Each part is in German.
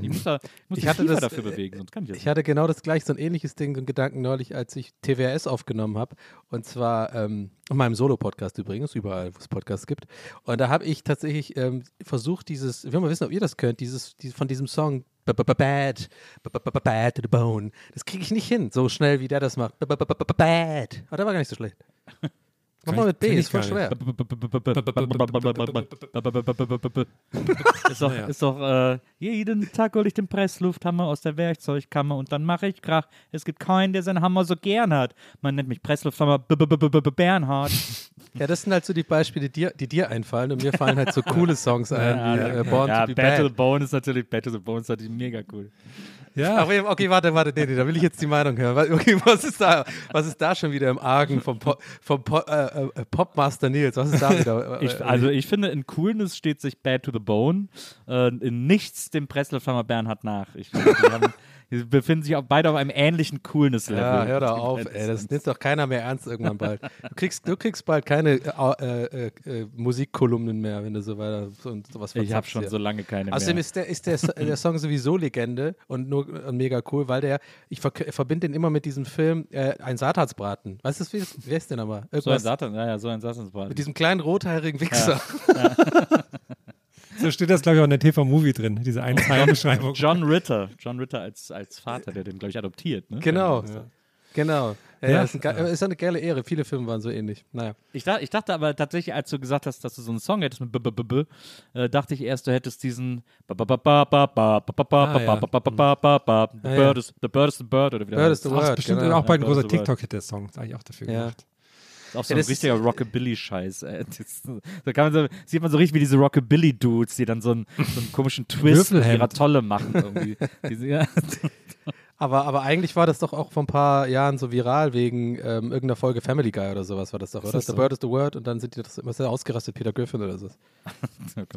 Ich muss da muss Ich hatte das, dafür bewegen, sonst kann ich das Ich hatte genau das gleiche, so ein ähnliches Ding, so ein Gedanken neulich, als ich TWRS aufgenommen habe. Und zwar ähm, in meinem Solo-Podcast übrigens, überall, wo es Podcasts gibt. Und da habe ich tatsächlich ähm, versucht, dieses, ich will mal wissen, ob ihr das könnt, dieses, dieses von diesem Song Bad, Bad to the Bone. Das kriege ich nicht hin, so schnell wie der das macht. Bad. Aber der war gar nicht so schlecht. Mach mal mit B, ist voll schwer. Ist doch, ist doch äh, jeden Tag hol ich den Presslufthammer aus der Werkzeugkammer und dann mache ich Krach. Es gibt keinen, der seinen Hammer so gern hat. Man nennt mich Presslufthammer Bernhard. Ja, das sind halt so die Beispiele, die dir, die dir einfallen. Und mir fallen halt so coole Songs ein, wie äh, Born ja, to be Bad to the Bad. Bone ist natürlich, Bad to the Bone ist natürlich mega cool. Ja, Aber, okay, warte, warte, nee, nee, da will ich jetzt die Meinung hören. Okay, was ist da, was ist da schon wieder im Argen vom, Po- vom Po- äh, äh, Popmaster Nils? Was ist da wieder? äh, Ich, also ich finde, in Coolness steht sich Bad to the Bone, äh, in nichts dem Presslufthammer Bernhard nach. Ich die, haben, die befinden sich auch beide auf einem ähnlichen Coolness-Level. ja, hör doch auf, ey, das nimmt doch keiner mehr ernst irgendwann bald. Du kriegst, du kriegst bald keine äh, äh, äh, Musikkolumnen mehr, wenn du so weiter und sowas Ich habe schon so lange keine Außerdem mehr. ist der, ist der, der Song sowieso Legende und nur äh, mega cool, weil der, ich ver verbinde den immer mit diesem Film äh, Ein Satansbraten. Weißt du, wer ist, denn aber? so ein Irgendwas Satan, ja, ja, so ein Satansbrat. mit diesem kleinen rothaarigen Wichser. so steht das, glaube ich, auch in der TV-Movie drin, diese Einzeilenbeschreibung. John Ritter. John Ritter als, als Vater, der den, glaube ich, adoptiert. Ne? Genau. Genau. Ja, Ja. ja. Ist, ein, ge- ist eine geile Ehre. Viele Filme waren so ähnlich. Naja. Ich, dachte, ich dachte aber tatsächlich, als du gesagt hast, dass du so einen Song hättest mit B -B -B -B, äh, dachte ich erst, du hättest diesen The ja. Bird is the Bird oder wie der Bird is the Word. bestimmt genau. auch bald ein Ja, großer das ist TikTok-Hit, der Song. Das ist eigentlich auch dafür Ja. gemacht. Ist auch so Ja, ein richtiger Rockabilly-Scheiß. Da kann man so, sieht man so richtig wie diese Rockabilly-Dudes, die dann so einen, so einen komischen Twist mit ihrer Tolle machen. Irgendwie. Diese, ja. Aber, aber eigentlich war das doch auch vor ein paar Jahren so viral wegen ähm, irgendeiner Folge Family Guy oder sowas war das doch, oder? das The so? Bird is the Word und dann sind die das immer sehr ausgerastet, Peter Griffin oder so.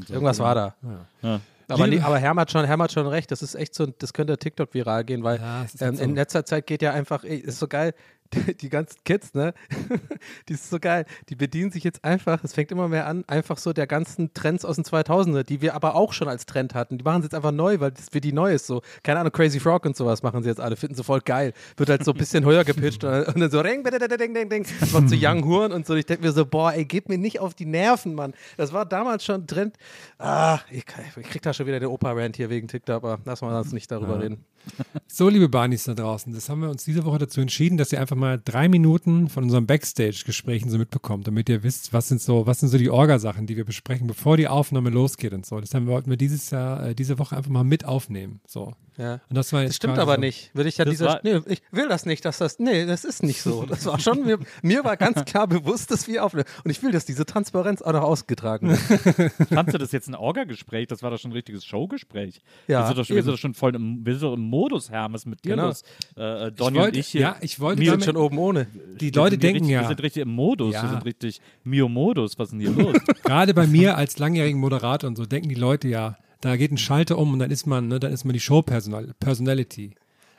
Irgendwas war da. Ja. Aber, Liebe- nee, aber Herm hat schon, Herm hat schon recht, das ist echt so, das könnte TikTok viral gehen, weil Ja, ähm, so. in letzter Zeit geht ja einfach, ey, ist so geil, die, die ganzen Kids, ne, die ist so geil, die bedienen sich jetzt einfach, es fängt immer mehr an, einfach so der ganzen Trends aus den 2000er, die wir aber auch schon als Trend hatten, die machen sie jetzt einfach neu, weil das für die neu ist, so, keine Ahnung, Crazy Frog und sowas machen sie jetzt alle, finden sie voll geil, wird halt so ein bisschen höher gepitcht und, dann so, ring, ding, ding, ding, ding, das so Young Horn und so, ich denke mir so, boah, ey, geht mir nicht auf die Nerven, Mann, das war damals schon Trend, ah, ich, ich krieg da schon wieder den Opa-Rant hier wegen TikTok, aber lass mal uns nicht darüber reden. So, liebe Barnies da draußen, das haben wir uns diese Woche dazu entschieden, dass ihr einfach mal drei Minuten von unseren Backstage-Gesprächen so mitbekommt, damit ihr wisst, was sind so, was sind so die Orgasachen, die wir besprechen, bevor die Aufnahme losgeht und so. Wir, wollten wir dieses Jahr, äh, diese Woche einfach mal mit aufnehmen. So. Ja. Und das war Das stimmt aber so. nicht. Würde ich ja Das dieser. Nee, ich will das nicht, dass das. Nee, das ist nicht so. Das war schon. Mir, mir war ganz klar bewusst, dass wir aufnehmen. Und ich will, dass diese Transparenz auch noch ausgetragen wird. Fandst du das jetzt ein Orga-Gespräch? Das war doch schon ein richtiges Showgespräch. Ja, wir sind doch, schon- wir eben. sind doch schon voll im, wir sind im Modus, Hermes, mit dir Genau. los. Äh, äh, Ich Donny und wollte, ich hier. ja, ich wollte Wir damit, sind schon oben ohne. die wir Leute sind denken richtig, ja, Wir sind richtig im Modus. Ja. Wir sind richtig Mio-Modus. Was ist denn hier los? gerade bei mir als langjährigen Moderator und so denken die Leute ja, da geht ein Schalter um und dann ist man, ne, dann ist man die Show-Personality.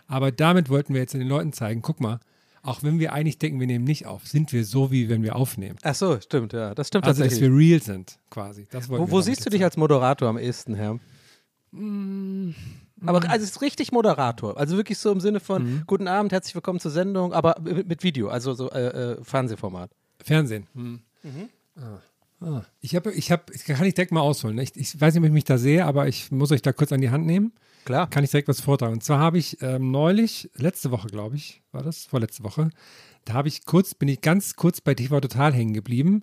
Aber damit wollten wir jetzt den Leuten zeigen, guck mal, auch wenn wir eigentlich denken, wir nehmen nicht auf, sind wir so, wie wenn wir aufnehmen. Ach so, stimmt, ja. Das stimmt Also, dass tatsächlich. wir real sind, quasi. Wo, wo siehst du dich als Moderator am ehesten, Herr? Mm. Aber also es ist richtig Moderator. Also wirklich so im Sinne von Mhm. Guten Abend, herzlich willkommen zur Sendung, aber mit, mit Video, also so äh, äh, Fernsehformat. Fernsehen. Hm. Ah. Ah. Ich habe, ich habe, ich kann ich direkt mal ausholen. ne? Ich, ich weiß nicht, ob ich mich da sehe, aber ich muss euch da kurz an die Hand nehmen. Klar. Kann ich direkt was vortragen. Und zwar habe ich ähm, neulich, letzte Woche, glaube ich, war das, vorletzte Woche, da habe ich kurz, bin ich ganz kurz bei TV Total hängen geblieben,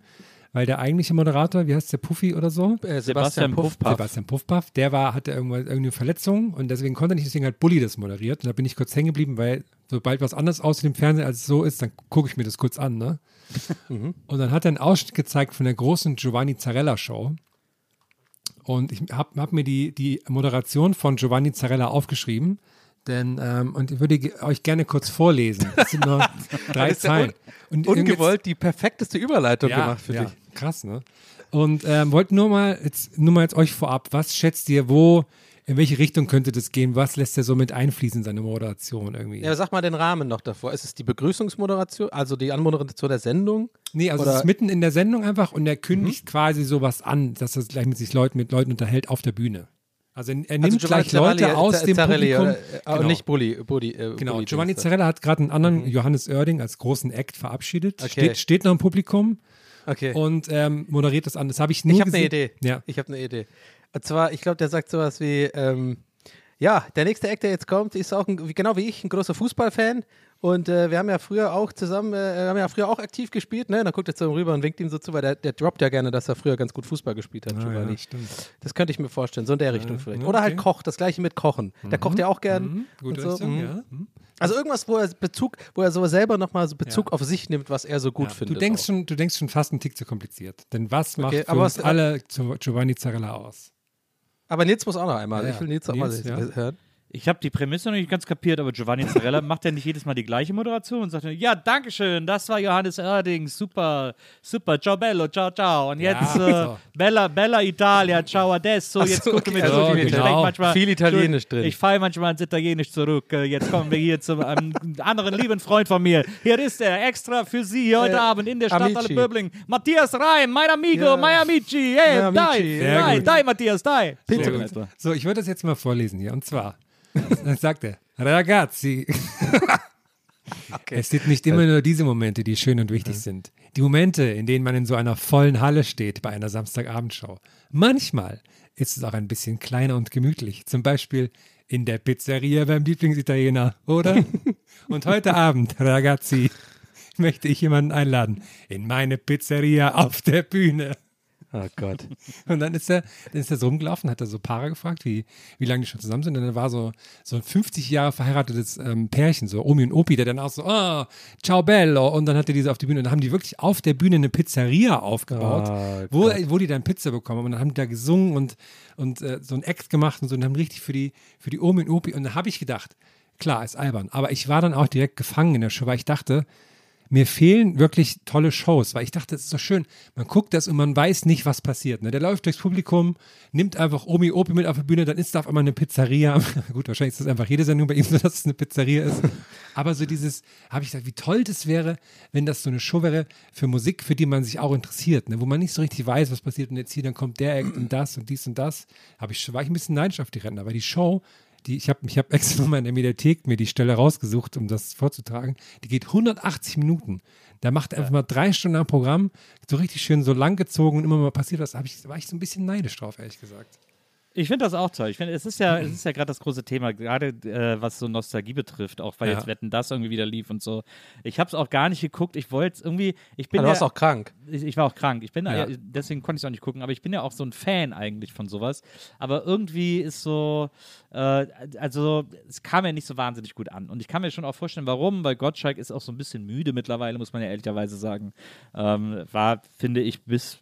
weil der eigentliche Moderator, wie heißt der, Puffy oder so? Äh, Sebastian Sebastian Puff. Puffpaff. Sebastian Puffpaff, der war, hatte irgendwann irgendeine Verletzung und deswegen konnte er nicht, deswegen hat Bully das moderiert. Und da bin ich kurz hängen geblieben, weil sobald was anderes aussieht im Fernsehen als es so ist, dann gucke ich mir das kurz an, ne? Und dann hat er einen Ausschnitt gezeigt von der großen Giovanni Zarella Show. Und ich habe hab mir die, die Moderation von Giovanni Zarella aufgeschrieben. Denn, ähm, und ich würde euch gerne kurz vorlesen. Das sind nur drei ja Zeilen. Und irgendwie- Ungewollt die perfekteste Überleitung ja, gemacht für ja, dich. Krass, ne? Und ähm, wollte nur mal jetzt nur mal jetzt euch vorab, was schätzt ihr, wo, in welche Richtung könnte das gehen? Was lässt er so mit einfließen in seine Moderation irgendwie? Ja, sag mal den Rahmen noch davor. Ist es die Begrüßungsmoderation, also die Anmoderation der Sendung? nee, also oder- es ist mitten in der Sendung einfach und er Mhm. kündigt quasi sowas an, dass er sich mit sich Leuten, mit Leuten unterhält auf der Bühne. Also er nimmt Also gleich Leute Zarelli- aus Z- dem Zarelli, Publikum. äh, aber Genau. nicht Bulli. Bulli äh, Genau, Bulli Giovanni. Zarella hat gerade einen anderen Johannes Oerding als großen Act verabschiedet. Okay. Steht, steht noch im Publikum Okay. und ähm, moderiert das an. Das habe ich nur ich habe eine Idee. Ja. Ich habe eine Idee. Und zwar, ich glaube, der sagt sowas wie, ähm, ja, der nächste Act, der jetzt kommt, ist auch ein, genau wie ich, ein großer Fußballfan. Und äh, wir haben ja früher auch zusammen, äh, wir haben ja früher auch aktiv gespielt, ne? Dann guckt er zu ihm rüber und winkt ihm so zu, weil der, der droppt ja gerne, dass er früher ganz gut Fußball gespielt hat, Ah, Giovanni. ja, stimmt. Das könnte ich mir vorstellen, so in der Richtung vielleicht. ja, Oder halt okay. Koch, das gleiche mit Kochen. Der kocht ja auch gern. Mhm, gute so. Richtung, mhm. ja. Mhm. Also irgendwas, wo er Bezug, wo er so selber nochmal so Bezug auf sich nimmt, was er so gut Ja, findet. Du denkst, auch. schon, du denkst schon fast einen Tick zu kompliziert. Denn was macht Okay, für uns was- alle zu Giovanni Zarella aus? Aber Nils muss auch noch einmal. Ja, ja. Ich will Nils auch mal Nils, ja. hören. Ich habe die Prämisse noch nicht ganz kapiert, aber Giovanni Zarella macht ja nicht jedes Mal die gleiche Moderation und sagt ja, Dankeschön, das war Johannes Oerding, super, super, ciao bello, ciao, ciao. Und jetzt Ja, äh, so. Bella, Bella Italia, ciao adesso, jetzt so, gucken wir okay, zurück. also ich genau. manchmal, Viel Italienisch drin. Ich falle manchmal ins Italienisch zurück. Äh, Jetzt kommen wir hier zu einem anderen lieben Freund von mir. Hier ist er, extra für Sie heute Äh, Abend in der Stadt Amici. alle Böbling. Matthias Reim, mein Amigo, Ja. mein Amici, hey, dai, dai, dai, Matthias, dai. So. So, ich würde das jetzt mal vorlesen hier. Und zwar, dann sagt er, Ragazzi. Es sind nicht immer nur diese Momente, die schön und wichtig sind. Die Momente, in denen man in so einer vollen Halle steht bei einer Samstagabendshow. Manchmal ist es auch ein bisschen kleiner und gemütlich. Zum Beispiel in der Pizzeria beim Lieblingsitaliener, oder? und heute Abend, Ragazzi, möchte ich jemanden einladen in meine Pizzeria auf der Bühne. Oh Gott. Und dann ist er, dann ist er so rumgelaufen, hat er so Paare gefragt, wie, wie lange die schon zusammen sind. Und dann war so, so ein 50 Jahre verheiratetes ähm, Pärchen, so Omi und Opi, der dann auch so, oh, ciao bello. Und dann hat er diese auf die Bühne. Und dann haben die wirklich auf der Bühne eine Pizzeria aufgebaut, Oh wo, wo die dann Pizza bekommen. Und dann haben die da gesungen und, und äh, so ein Act gemacht und so und haben richtig für die, für die Omi und Opi. Und dann habe ich gedacht, klar, ist albern. Aber ich war dann auch direkt gefangen in der Show, weil ich dachte, mir fehlen wirklich tolle Shows, weil ich dachte, es ist doch schön. Man guckt das und man weiß nicht, was passiert. Ne? Der läuft durchs Publikum, nimmt einfach Omi Opi mit auf die Bühne, dann ist da auf einmal eine Pizzeria. Gut, wahrscheinlich ist das einfach jede Sendung bei ihm so, dass es eine Pizzeria ist. Aber so dieses, habe ich gedacht, wie toll das wäre, wenn das so eine Show wäre für Musik, für die man sich auch interessiert, ne? wo man nicht so richtig weiß, was passiert und jetzt hier, dann kommt der Act und das und dies und das. Hab ich, war ich ein bisschen neidisch auf die Rennen, aber die Show, die, ich habe ich hab extra nochmal in der Mediathek mir die Stelle rausgesucht, um das vorzutragen. Die geht 180 Minuten. Da macht er einfach mal drei Stunden am Programm, so richtig schön so lang gezogen und immer mal passiert was. Da ich, war ich so ein bisschen neidisch drauf, ehrlich gesagt. Ich finde das auch toll. Ich finde, es ist ja, es ist ja gerade das große Thema, gerade äh, was so Nostalgie betrifft, auch weil Ja. jetzt Wetten das irgendwie wieder lief und so. Ich habe es auch gar nicht geguckt. Ich wollte es irgendwie, ich bin Aber du warst auch krank. ich, ich war auch krank. Ich bin Ja. ja. deswegen konnte ich es auch nicht gucken, aber ich bin ja auch so ein Fan eigentlich von sowas. Aber irgendwie ist so, äh, also es kam ja nicht so wahnsinnig gut an. Und ich kann mir schon auch vorstellen, warum, weil Gottschalk ist auch so ein bisschen müde mittlerweile, muss man ja ehrlicherweise sagen. Ähm, war, finde ich, bis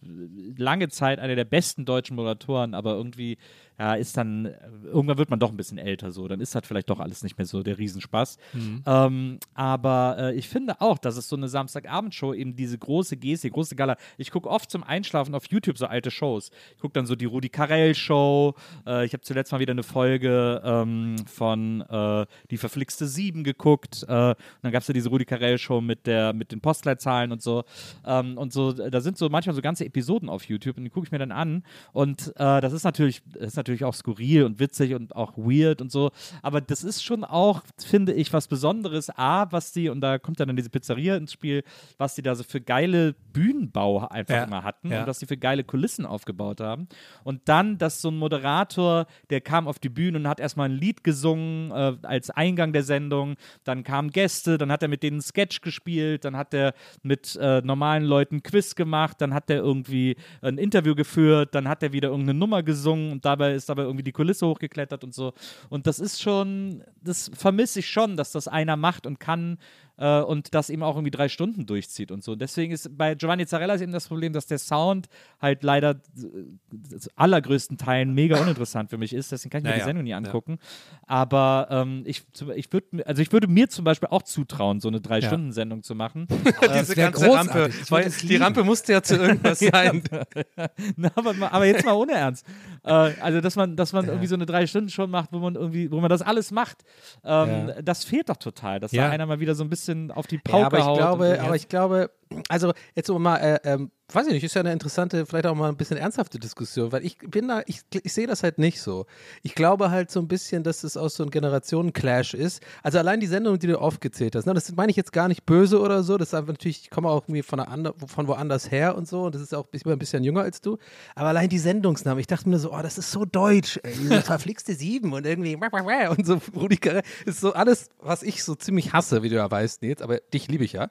lange Zeit einer der besten deutschen Moderatoren, aber irgendwie ja, ist dann, irgendwann wird man doch ein bisschen älter so, dann ist das vielleicht doch alles nicht mehr so der Riesenspaß. Ähm, aber äh, ich finde auch, dass es so eine Samstagabendshow eben diese große Geste, große Gala, ich gucke oft zum Einschlafen auf YouTube so alte Shows. Ich gucke dann so die Rudi Carell Show, äh, ich habe zuletzt mal wieder eine Folge ähm, von äh, Die verflixte Sieben geguckt äh, und dann gab es ja diese Rudi Carell Show mit, der, mit den Postleitzahlen und so ähm, und so, da sind so manchmal so ganze Episoden auf YouTube und die gucke ich mir dann an und äh, das ist natürlich, das ist natürlich auch skurril und witzig und auch weird und so, aber das ist schon auch, finde ich, was Besonderes, A, was die, und da kommt dann diese Pizzeria ins Spiel, was die da so für geile Bühnenbau einfach Ja, immer hatten ja. und was die für geile Kulissen aufgebaut haben. Und dann, dass so ein Moderator, der kam auf die Bühne und hat erstmal ein Lied gesungen äh, als Eingang der Sendung, dann kamen Gäste, dann hat er mit denen einen Sketch gespielt, dann hat er mit äh, normalen Leuten Quiz gemacht, dann hat er irgendwie ein Interview geführt, dann hat er wieder irgendeine Nummer gesungen und dabei ist dabei irgendwie die Kulisse hochgeklettert und so. Und das ist schon, das vermisse ich schon, dass das einer macht und kann äh, und das eben auch irgendwie drei Stunden durchzieht und so. Deswegen ist bei Giovanni Zarella ist eben das Problem, dass der Sound halt leider äh, zu allergrößten Teilen mega uninteressant für mich ist. Deswegen kann ich mir Naja, die Sendung nie ja. angucken. Aber ähm, ich, ich würde, also ich würde mir zum Beispiel auch zutrauen, so eine drei Stunden Sendung zu machen. Diese wär ganze großartig. Rampe. Würd Weil die. Rampe musste ja zu irgendwas sein. Na, aber, aber jetzt mal ohne Ernst. Äh, also, dass man, dass man irgendwie so eine drei Stunden schon macht, wo man irgendwie, wo man das alles macht, ähm, das fehlt doch total, dass Ja. da einer mal wieder so ein bisschen auf die Pauke Ja, aber ich haut. glaube, aber ich glaube, also jetzt mal, äh, ähm, weiß ich nicht, ist ja eine interessante, vielleicht auch mal ein bisschen ernsthafte Diskussion, weil ich bin da, ich, ich sehe das halt nicht so. Ich glaube halt so ein bisschen, dass es auch so ein Generationen-Clash ist. Also allein die Sendung, die du aufgezählt hast, ne, das meine ich jetzt gar nicht böse oder so, das ist einfach natürlich, ich komme auch irgendwie von, einer ander, von woanders her und so und das ist auch ich bin ein bisschen jünger als du, aber allein die Sendungsnamen, ich dachte mir so, oh, das ist so deutsch, ey, diese verflixte Sieben und irgendwie und so Rudi ist so alles, was ich so ziemlich hasse, wie du ja weißt, Nils, aber dich liebe ich ja.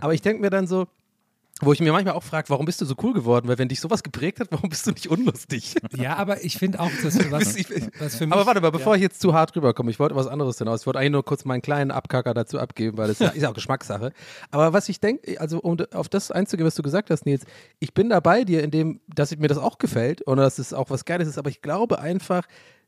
Aber ich denke mir dann so, wo ich mir manchmal auch frage, warum bist du so cool geworden? Weil wenn dich sowas geprägt hat, warum bist du nicht unlustig? Ja, aber ich finde auch, dass was, Ich- was für mich. Aber warte mal, bevor ich jetzt zu hart rüberkomme, ich wollte was anderes hinaus. Ich wollte eigentlich nur kurz meinen kleinen Abkacker dazu abgeben, weil das ist ja auch Geschmackssache. Aber was ich denke, also um auf das einzugehen, was du gesagt hast, Nils, ich bin da bei dir, in dem, dass mir das auch gefällt und dass es auch was Geiles ist, aber ich glaube einfach,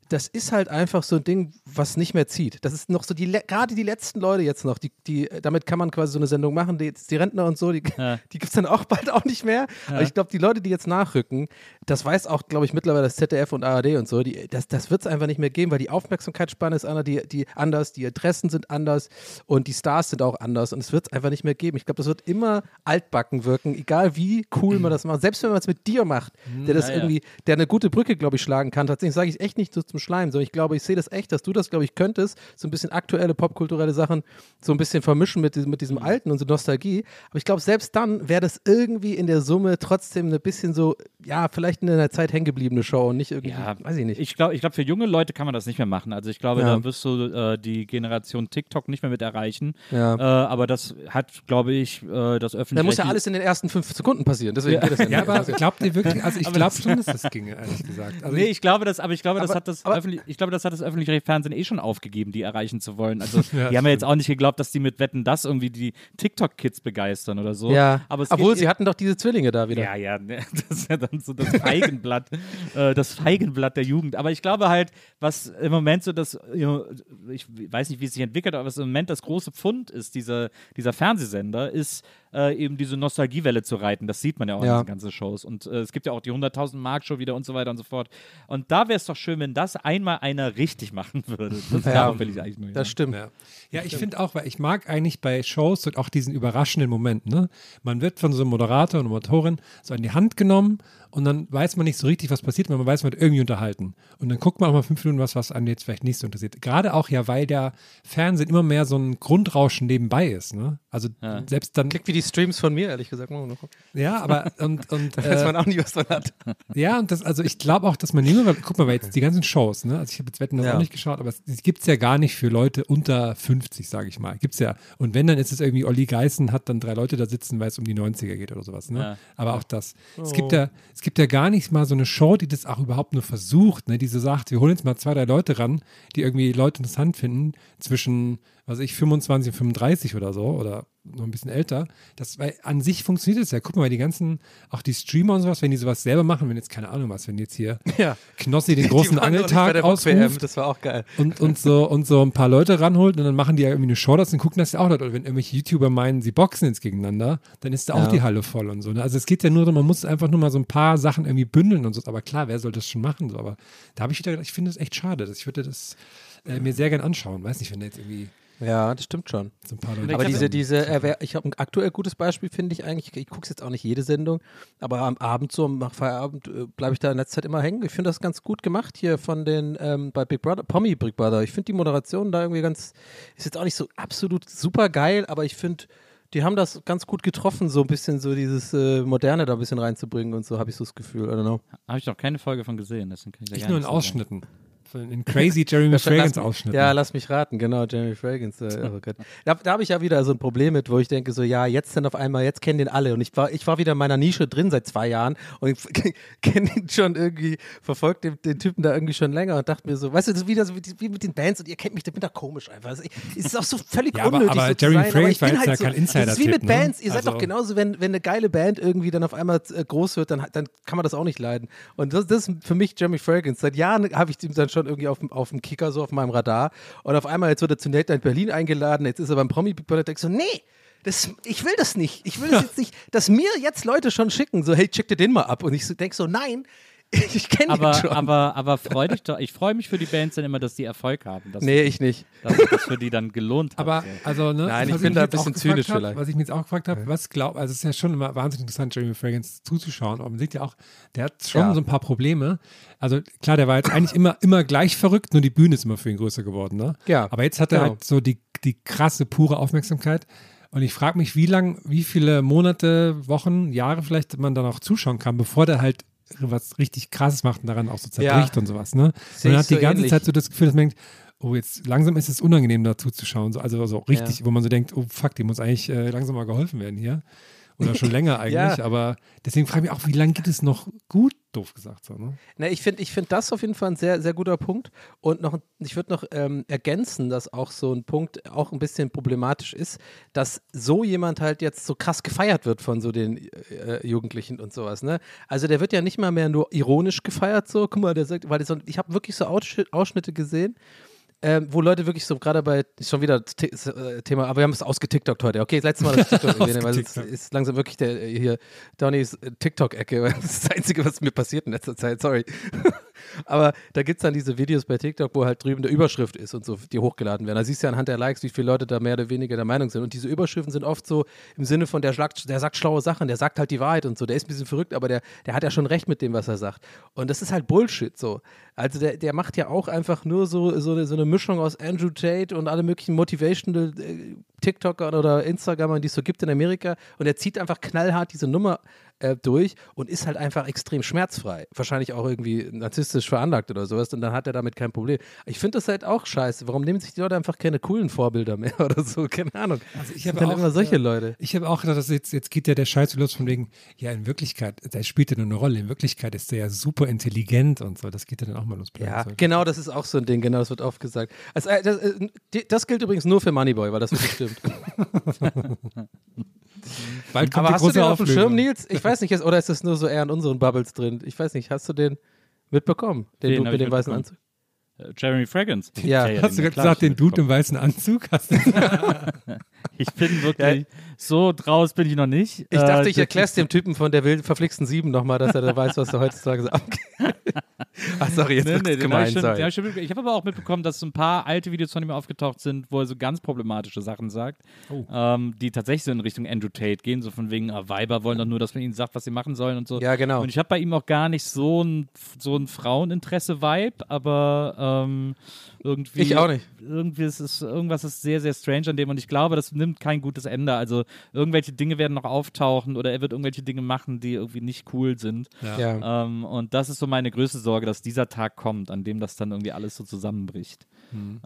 das ist halt einfach so ein Ding, was nicht mehr zieht. Das ist noch so die, gerade die letzten Leute jetzt noch, die, die, damit kann man quasi so eine Sendung machen, die, die Rentner und so, die, Ja. die gibt es dann auch bald auch nicht mehr. Aber ich glaube, die Leute, die jetzt nachrücken, das weiß auch, glaube ich, mittlerweile das ZDF und ARD und so, die, das, das wird es einfach nicht mehr geben, weil die Aufmerksamkeitsspanne ist anders, die, die anders, die Adressen sind anders und die Stars sind auch anders und es wird es einfach nicht mehr geben. Ich glaube, das wird immer altbacken wirken, egal wie cool man das macht. Selbst wenn man es mit dir macht, der das Ja, ja. irgendwie, der eine gute Brücke, glaube ich, schlagen kann. Tatsächlich sage ich echt nicht so zum Schleim, sondern ich glaube, ich sehe das echt, dass du das, glaube ich, könntest, so ein bisschen aktuelle popkulturelle Sachen so ein bisschen vermischen mit, diesem- mit diesem Alten und so Nostalgie. Aber ich glaube, selbst dann wäre das irgendwie in der Summe trotzdem ein bisschen so, ja, vielleicht in einer Zeit hängen gebliebene Show und nicht irgendwie, Ja, weiß ich nicht. Ich glaube, ich glaub, für junge Leute kann man das nicht mehr machen. Also ich glaube, Ja. da wirst du äh, die Generation TikTok nicht mehr mit erreichen. Ja. Äh, aber das hat, glaube ich, äh, das öffentliche da muss ja alles in den ersten fünf Sekunden passieren. Deswegen geht das ja nicht. ja, aber glaubt ihr wirklich, also ich glaube das- schon, dass das ginge, ehrlich gesagt. Also nee, ich glaube das, aber ich glaube, das Aber- hat das öffentlich, ich glaube, das hat das öffentliche Fernsehen eh schon aufgegeben, die erreichen zu wollen. Also Ja, die haben ja jetzt auch nicht geglaubt, dass die mit Wetten das irgendwie die TikTok-Kids begeistern oder so. ja, aber es obwohl geht sie hatten doch diese Zwillinge da wieder. Ja, ja, ne, das ist ja dann so das Feigenblatt, äh, das Feigenblatt der Jugend. Aber ich glaube halt, was im Moment so das, ich weiß nicht, wie es sich entwickelt, aber was im Moment das große Pfund ist, dieser, dieser Fernsehsender, ist äh, eben diese Nostalgiewelle zu reiten. Das sieht man ja auch Ja. in diesen ganzen Shows. Und äh, es gibt ja auch die 100.000 Mark Show wieder und so weiter und so fort. Und da wäre es doch schön, wenn das einmal einer richtig machen würde. Das Ja, will ich eigentlich nur. Das stimmt. Ja, ja ich finde auch, weil ich mag eigentlich bei Shows und auch diesen überraschenden Moment, ne? Man wird von so einem Moderator und Moderatorin so an die Hand genommen und dann weiß man nicht so richtig, was passiert, aber man weiß, man wird irgendwie unterhalten. Und dann guckt man auch mal fünf Minuten was, was einen jetzt vielleicht nicht so interessiert. Gerade auch ja, weil der Fernsehen immer mehr so ein Grundrauschen nebenbei ist, ne? Also selbst dann. Klingt wie die Streams von mir, ehrlich gesagt. Ja, aber und, und Weiß äh, man auch nie, was man hat. Ja, und das, also ich glaube auch, dass man jüngere, guck mal, weil jetzt die ganzen Shows, ne? Also ich habe jetzt Wetten Ja. auch nicht geschaut, aber es, es gibt es ja gar nicht für Leute unter 50, sage ich mal. Gibt's ja. Und wenn, dann ist es irgendwie Olli Geißen hat dann drei Leute da sitzen, weil es um die 90er geht oder sowas, ne? Ja. Aber auch das. Es gibt ja, es gibt ja gar nicht mal so eine Show, die das auch überhaupt nur versucht, ne? Die so sagt, wir holen jetzt mal zwei, drei Leute ran, die irgendwie Leute interessant finden, zwischen, was ich, 25 und 35 oder so, oder noch ein bisschen älter. Das, weil an sich funktioniert es ja. Guck mal, die ganzen, auch die Streamer und sowas, wenn die sowas selber machen, wenn jetzt, keine Ahnung was, wenn jetzt hier Ja. Knossi den großen Angeltag ausruft Das war auch geil. und, und, so, und so ein paar Leute ranholt und dann machen die ja irgendwie eine Show das und gucken das ja auch Leute. Oder wenn irgendwelche YouTuber meinen, sie boxen jetzt gegeneinander, dann ist da auch Ja. die Halle voll und so. Ne? Also es geht ja nur darum, man muss einfach nur mal so ein paar Sachen irgendwie bündeln und so. Aber klar, wer soll das schon machen? So. Aber da habe ich wieder gedacht, ich finde das echt schade. Das, ich würde das äh, mir sehr gern anschauen. Weiß nicht, wenn da jetzt irgendwie Ja, das stimmt schon. Aber diese, diese, äh, wer- ich habe ein aktuell gutes Beispiel, finde ich eigentlich. Ich gucke jetzt auch nicht jede Sendung, aber am Abend so, nach Feierabend, äh, bleibe ich da in letzter Zeit immer hängen. Ich finde das ganz gut gemacht hier von den, ähm, bei Big Brother, Pommy Big Brother. Ich finde die Moderation da irgendwie ganz, ist jetzt auch nicht so absolut super geil, aber ich finde, die haben das ganz gut getroffen, so ein bisschen so dieses äh, Moderne da ein bisschen reinzubringen und so, habe ich so das Gefühl. I don't know. Habe ich noch keine Folge von gesehen, deswegen kann ich gar nur in zu sagen. Von- In crazy Jeremy Fragrance Ausschnitten. Ja, lass mich raten, genau, Jeremy Fragrance. Äh, oh. Da, da habe ich ja wieder so ein Problem mit, wo ich denke, so, ja, jetzt dann auf einmal, jetzt kennen den alle. Und ich war, ich war wieder in meiner Nische drin seit zwei Jahren und ich kenne ihn schon irgendwie, verfolgt den, den Typen da irgendwie schon länger und dachte mir so, weißt du, das ist wieder so wie, mit den Bands und ihr kennt mich, ich bin da komisch einfach. Es ist auch so völlig Ja, aber- unnötig. aber so zu Jeremy sein, aber ich Fragrance war jetzt halt ja so, kein Insider-Tipp, Das ist wie mit ne? Bands, ihr seid Also- doch genauso, wenn, wenn eine geile Band irgendwie dann auf einmal äh, groß wird, dann, dann kann man das auch nicht leiden. Und das, das ist für mich Jeremy Fragrance. Seit Jahren habe ich ihn dann schon irgendwie auf, dem- auf dem Kicker, so auf meinem Radar. Und auf einmal, jetzt wird er zu Nate in Berlin eingeladen, jetzt ist er beim Promi Big Brother, denke ich so, nee, das, ich will das nicht. Ich will das jetzt nicht, dass mir jetzt Leute schon schicken, so, hey, check dir den mal ab. Und ich so, denke so, nein, ich kenne den Aber, schon. aber, aber freu dich doch. Ich freue mich für die Bands dann immer, dass die Erfolg haben. Dass, nee, ich nicht. dass sich das für die dann gelohnt hat. Aber, so. also, ne, Nein, ich was bin da ein bisschen zynisch hab, vielleicht. Was ich mir jetzt auch gefragt habe, was glaubt, also es ist ja schon immer wahnsinnig interessant, Jeremy Fragrance zuzuschauen, aber man sieht ja auch, der hat schon Ja. so ein paar Probleme. Also klar, der war jetzt eigentlich immer, immer gleich verrückt, nur die Bühne ist immer für ihn größer geworden, ne? Ja, Aber jetzt hat er genau. halt so die, die krasse, pure Aufmerksamkeit. Und ich frage mich, wie lang, wie viele Monate, Wochen, Jahre vielleicht man dann auch zuschauen kann, bevor der halt was richtig krasses macht und daran auch so Ja. zerbricht und sowas, ne? Und man hat die so ganze ähnlich. Zeit so das Gefühl, dass man denkt, oh, jetzt langsam ist es unangenehm, dazu zu schauen. So, also so richtig, wo man so denkt, oh fuck, die muss eigentlich äh, langsam mal geholfen werden hier. Oder schon länger eigentlich. Ja. Aber deswegen frage ich mich auch, wie lange geht es noch gut, doof gesagt. So, ne? Ne, ich finde ich find das auf jeden Fall ein sehr, sehr guter Punkt. Und noch, ich würde noch ähm, ergänzen, dass auch so ein Punkt auch ein bisschen problematisch ist, dass so jemand halt jetzt so krass gefeiert wird von so den äh, Jugendlichen und sowas. Ne? Also der wird ja nicht mal mehr nur ironisch gefeiert, so, guck mal, der sagt, weil so, ich habe wirklich so Aussch Ausschnitte gesehen. Ähm, wo Leute wirklich so gerade bei, ist schon wieder äh, Thema, aber wir haben es ausgetiktokt heute. Okay, das letzte Mal, ich TikTok erwähne, weil es ist langsam wirklich der äh, hier Donnys äh, TikTok-Ecke. Das ist das Einzige, was mir passiert in letzter Zeit, sorry. Aber da gibt es dann diese Videos bei TikTok, wo halt drüben der Überschrift ist und so, die hochgeladen werden. Da siehst du ja anhand der Likes, wie viele Leute da mehr oder weniger der Meinung sind. Und diese Überschriften sind oft so im Sinne von, der, sagt, der sagt schlaue Sachen, der sagt halt die Wahrheit und so. Der ist ein bisschen verrückt, aber der, der hat ja schon recht mit dem, was er sagt. Und das ist halt Bullshit so. Also der, der macht ja auch einfach nur so, so, eine, so eine Mischung aus Andrew Tate und alle möglichen Motivational äh, TikTokern oder Instagramern, die es so gibt in Amerika. Und er zieht einfach knallhart diese Nummer äh, durch und ist halt einfach extrem schmerzfrei. Wahrscheinlich auch irgendwie narzisstisch veranlagt oder sowas und dann hat er damit kein Problem. Ich finde das halt auch scheiße. Warum nehmen sich die Leute einfach keine coolen Vorbilder mehr oder so? Keine Ahnung. Also ich habe sind auch, immer solche äh, Leute. Ich habe auch gedacht, dass jetzt, jetzt geht ja der Scheiß los von wegen, ja, in Wirklichkeit, der spielt ja nur eine Rolle. In Wirklichkeit ist der ja super intelligent und so. Das geht ja dann auch mal los. Ja, genau, das ist auch so ein Ding, genau, das wird oft gesagt. Also, äh, das, äh, das gilt übrigens nur für Moneyboy, weil das wirklich stimmt. Bald kommt Aber die hast du den auf dem. Schirm, Nils? Ich weiß nicht, ist- oder ist das nur so eher in unseren Bubbles drin? Ich weiß nicht, hast du den mitbekommen? Den Den Dude mit dem weißen. Anzug? Äh, Jeremy Fragrance. Ja. Hast du gerade gesagt, den Dude im weißen Anzug? Hast du Ich bin wirklich, so draus bin ich noch nicht. Ich dachte, Äh, ich erkläre es dem Typen von der wild verflixten Sieben nochmal, dass er da weiß, was da heutzutage so abgeht. Ach, sorry, jetzt Nee, nee, gemein, ich schon, ich habe aber auch mitbekommen, dass so ein paar alte Videos von ihm aufgetaucht sind, wo er so ganz problematische Sachen sagt, Oh. ähm, die tatsächlich so in Richtung Andrew Tate gehen, so von wegen, ah, Weiber wollen doch nur, dass man ihnen sagt, was sie machen sollen und so. Ja, genau. Und ich habe bei ihm auch gar nicht so ein, so ein Fraueninteresse-Vibe, aber ähm, irgendwie. Ich auch nicht. Irgendwie ist es, irgendwas ist sehr, sehr strange an dem und ich glaube, das nimmt kein gutes Ende. Also irgendwelche Dinge werden noch auftauchen oder er wird irgendwelche Dinge machen, die irgendwie nicht cool sind. Ja. Ähm, und das ist so meine größte Sorge, dass dieser Tag kommt, an dem das dann irgendwie alles so zusammenbricht.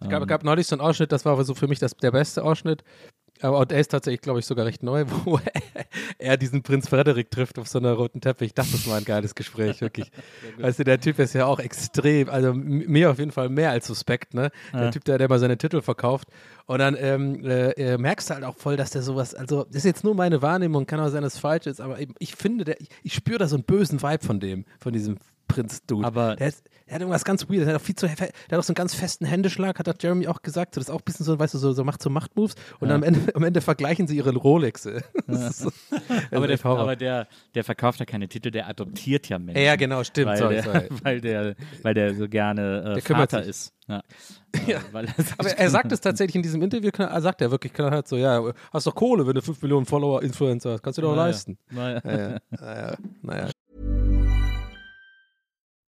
Es gab, gab neulich so einen Ausschnitt, das war aber so für mich das, der beste Ausschnitt. Aber der ist tatsächlich, glaube ich, sogar recht neu, wo er diesen Prinz Frederik trifft auf so einer roten Teppich. Das ist mal ein geiles Gespräch, wirklich. weißt du, der Typ ist ja auch extrem, also mir auf jeden Fall mehr als suspekt, ne? Der Ja. Typ, der, der mal seine Titel verkauft. Und dann ähm, äh, äh, merkst du halt auch voll, dass der sowas, also das ist jetzt nur meine Wahrnehmung, kann auch sein, dass es falsch ist, aber eben, ich finde, der, ich, ich spüre da so einen bösen Vibe von dem, von diesem Prinz-Dude. Aber- der, ist, der hat irgendwas ganz weird, der hat auch viel zu, der hat auch so einen ganz festen Händeschlag, hat, Jeremy auch gesagt, so, das ist auch ein bisschen so, weißt du, so, so macht so Machtmoves und am, Ende, am Ende vergleichen sie ihre Rolexe. Das ist so- Aber, der, aber der, der verkauft ja keine Titel, der adoptiert ja Menschen. ja, genau, stimmt, weil, sorry, der, sorry. weil der, weil der so gerne äh, Der Vater sich. ist. Ja. Ja. Weil er sich Aber er sagt es tatsächlich in diesem Interview, er sagt er wirklich knallhart so, ja, hast doch Kohle, wenn du 5 Millionen Follower, Influencer hast, kannst du dir doch Naja. leisten. Naja. Naja, naja, naja.